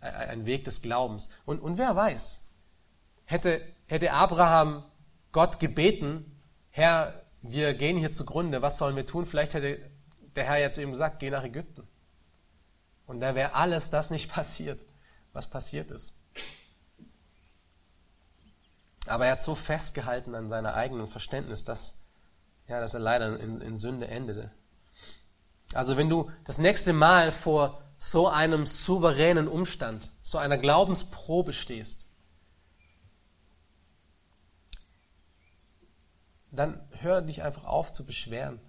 einen Weg des Glaubens. Und, und wer weiß, hätte, hätte Abraham Gott gebeten, Herr, wir gehen hier zugrunde, was sollen wir tun? Vielleicht hätte der Herr ja zu ihm gesagt, geh nach Ägypten. Und da wäre alles das nicht passiert, was passiert ist. Aber er hat so festgehalten an seiner eigenen Verständnis, dass, ja, dass er leider in, in Sünde endete. Also wenn du das nächste Mal vor so einem souveränen Umstand, so einer Glaubensprobe stehst, dann hör dich einfach auf zu beschweren.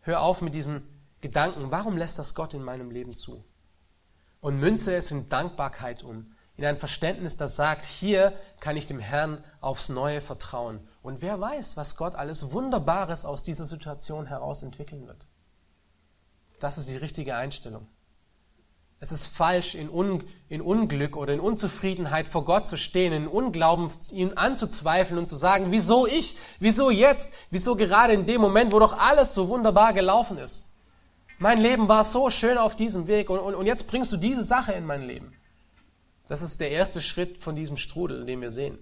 Hör auf mit diesem Gedanken, warum lässt das Gott in meinem Leben zu? Und münze es in Dankbarkeit um, in ein Verständnis, das sagt, hier kann ich dem Herrn aufs Neue vertrauen. Und wer weiß, was Gott alles Wunderbares aus dieser Situation heraus entwickeln wird. Das ist die richtige Einstellung. Es ist falsch, in, Un in Unglück oder in Unzufriedenheit vor Gott zu stehen, in Unglauben ihn anzuzweifeln und zu sagen, wieso ich, wieso jetzt, wieso gerade in dem Moment, wo doch alles so wunderbar gelaufen ist. Mein Leben war so schön auf diesem Weg und, und, und jetzt bringst du diese Sache in mein Leben. Das ist der erste Schritt von diesem Strudel, den wir sehen.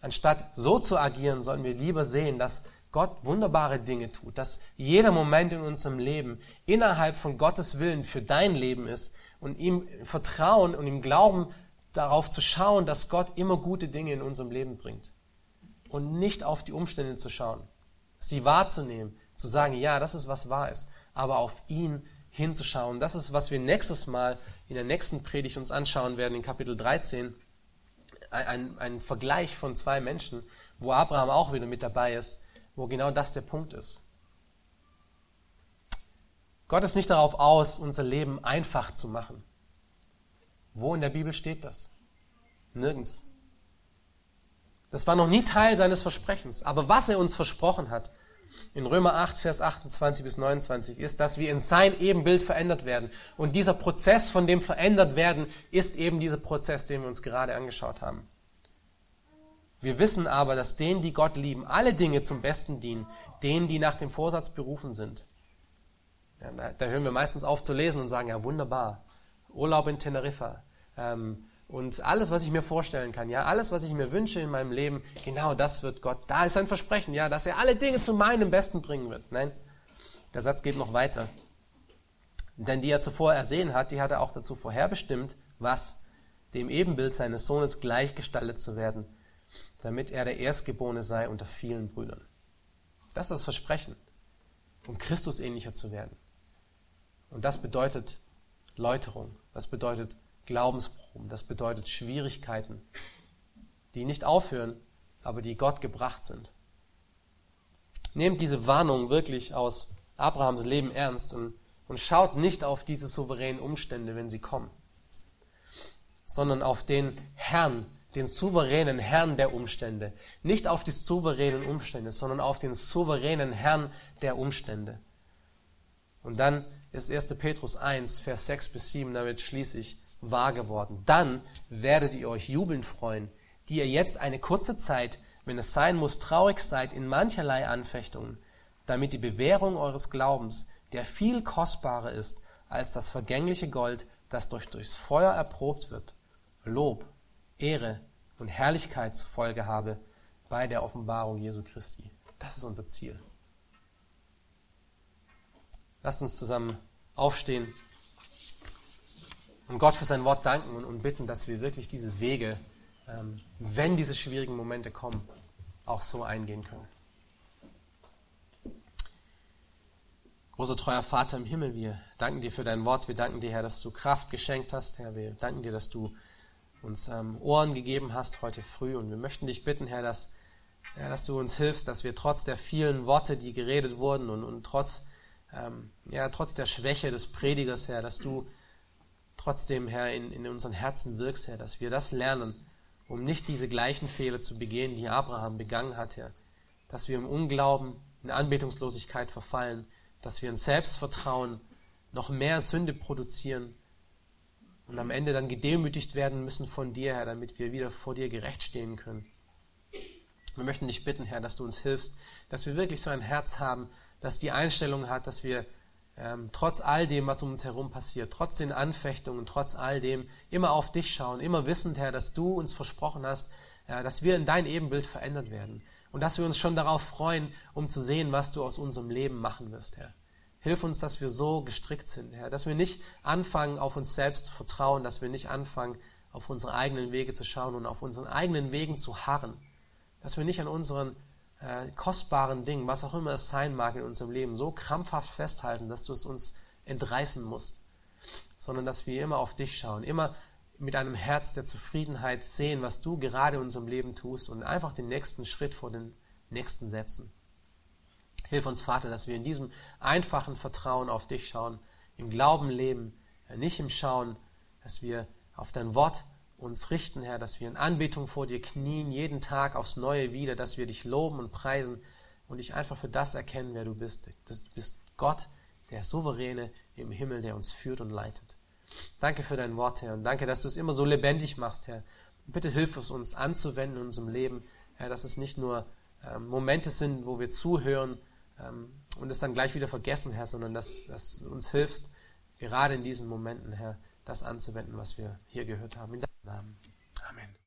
Anstatt so zu agieren, sollen wir lieber sehen, dass Gott wunderbare Dinge tut, dass jeder Moment in unserem Leben innerhalb von Gottes Willen für dein Leben ist und ihm vertrauen und ihm glauben, darauf zu schauen, dass Gott immer gute Dinge in unserem Leben bringt und nicht auf die Umstände zu schauen, sie wahrzunehmen, zu sagen, ja, das ist, was wahr ist, aber auf ihn hinzuschauen. Das ist, was wir nächstes Mal in der nächsten Predigt uns anschauen werden, in Kapitel 13. Ein, ein Vergleich von zwei Menschen, wo Abraham auch wieder mit dabei ist, wo genau das der Punkt ist. Gott ist nicht darauf aus, unser Leben einfach zu machen. Wo in der Bibel steht das? Nirgends. Das war noch nie Teil seines Versprechens. Aber was er uns versprochen hat, in Römer 8, Vers 28 bis 29 ist, dass wir in sein Ebenbild verändert werden. Und dieser Prozess von dem verändert werden ist eben dieser Prozess, den wir uns gerade angeschaut haben. Wir wissen aber, dass denen, die Gott lieben, alle Dinge zum Besten dienen, denen, die nach dem Vorsatz berufen sind. Ja, da, da, hören wir meistens auf zu lesen und sagen, ja wunderbar, Urlaub in Teneriffa ähm, und alles, was ich mir vorstellen kann, ja, alles, was ich mir wünsche in meinem Leben, genau das wird Gott, da ist ein Versprechen, ja, dass er alle Dinge zu meinem Besten bringen wird. Nein, der Satz geht noch weiter. Denn die er zuvor ersehen hat, die hat er auch dazu vorherbestimmt, was dem Ebenbild seines Sohnes gleichgestaltet zu werden, damit er der Erstgeborene sei unter vielen Brüdern. Das ist das Versprechen, um Christus ähnlicher zu werden. Und das bedeutet Läuterung, das bedeutet Glaubensproben, das bedeutet Schwierigkeiten, die nicht aufhören, aber die Gott gebracht sind. Nehmt diese Warnung wirklich aus Abrahams Leben ernst und, und schaut nicht auf diese souveränen Umstände, wenn sie kommen, sondern auf den Herrn, den souveränen Herrn der Umstände. Nicht auf die souveränen Umstände, sondern auf den souveränen Herrn der Umstände. Und dann ist 1. Petrus 1, Vers 6 bis 7, damit schließe ich, wahr geworden. Dann werdet ihr euch jubelnd freuen, die ihr jetzt eine kurze Zeit, wenn es sein muss, traurig seid in mancherlei Anfechtungen, damit die Bewährung eures Glaubens, der viel kostbarer ist als das vergängliche Gold, das durch, durchs Feuer erprobt wird, Lob, Ehre und Herrlichkeit zur Folge habe bei der Offenbarung Jesu Christi. Das ist unser Ziel. Lasst uns zusammen aufstehen und Gott für sein Wort danken und, und bitten, dass wir wirklich diese Wege, ähm, wenn diese schwierigen Momente kommen, auch so eingehen können. Großer treuer Vater im Himmel, wir danken dir für dein Wort. Wir danken dir, Herr, dass du Kraft geschenkt hast. Herr, wir danken dir, dass du uns ähm, Ohren gegeben hast heute früh. Und wir möchten dich bitten, Herr, dass, ja, dass du uns hilfst, dass wir trotz der vielen Worte, die geredet wurden und, und trotz ähm, ja, trotz der Schwäche des Predigers, Herr, dass du trotzdem, Herr, in, in unseren Herzen wirkst, Herr, dass wir das lernen, um nicht diese gleichen Fehler zu begehen, die Abraham begangen hat, Herr. Dass wir im Unglauben, in Anbetungslosigkeit verfallen, dass wir in Selbstvertrauen noch mehr Sünde produzieren und am Ende dann gedemütigt werden müssen von dir, Herr, damit wir wieder vor dir gerecht stehen können. Wir möchten dich bitten, Herr, dass du uns hilfst, dass wir wirklich so ein Herz haben, das die Einstellung hat, dass wir ähm, trotz all dem, was um uns herum passiert, trotz den Anfechtungen, trotz all dem, immer auf dich schauen, immer wissend, Herr, dass du uns versprochen hast, äh, dass wir in dein Ebenbild verändert werden und dass wir uns schon darauf freuen, um zu sehen, was du aus unserem Leben machen wirst, Herr. Hilf uns, dass wir so gestrickt sind, Herr, dass wir nicht anfangen, auf uns selbst zu vertrauen, dass wir nicht anfangen, auf unsere eigenen Wege zu schauen und auf unseren eigenen Wegen zu harren, dass wir nicht an unseren äh, kostbaren Dingen, was auch immer es sein mag in unserem Leben, so krampfhaft festhalten, dass du es uns entreißen musst, sondern dass wir immer auf dich schauen, immer mit einem Herz der Zufriedenheit sehen, was du gerade in unserem Leben tust und einfach den nächsten Schritt vor den nächsten setzen. Hilf uns, Vater, dass wir in diesem einfachen Vertrauen auf dich schauen, im Glauben leben, nicht im Schauen, dass wir auf dein Wort uns richten, Herr, dass wir in Anbetung vor dir knien, jeden Tag aufs Neue wieder, dass wir dich loben und preisen und dich einfach für das erkennen, wer du bist. Du bist Gott, der Souveräne im Himmel, der uns führt und leitet. Danke für dein Wort, Herr, und danke, dass du es immer so lebendig machst, Herr. Bitte hilf es uns anzuwenden in unserem Leben, Herr, dass es nicht nur ähm, Momente sind, wo wir zuhören und es dann gleich wieder vergessen, Herr, sondern dass, dass du uns hilfst, gerade in diesen Momenten, Herr, das anzuwenden, was wir hier gehört haben. In deinem Namen. Amen.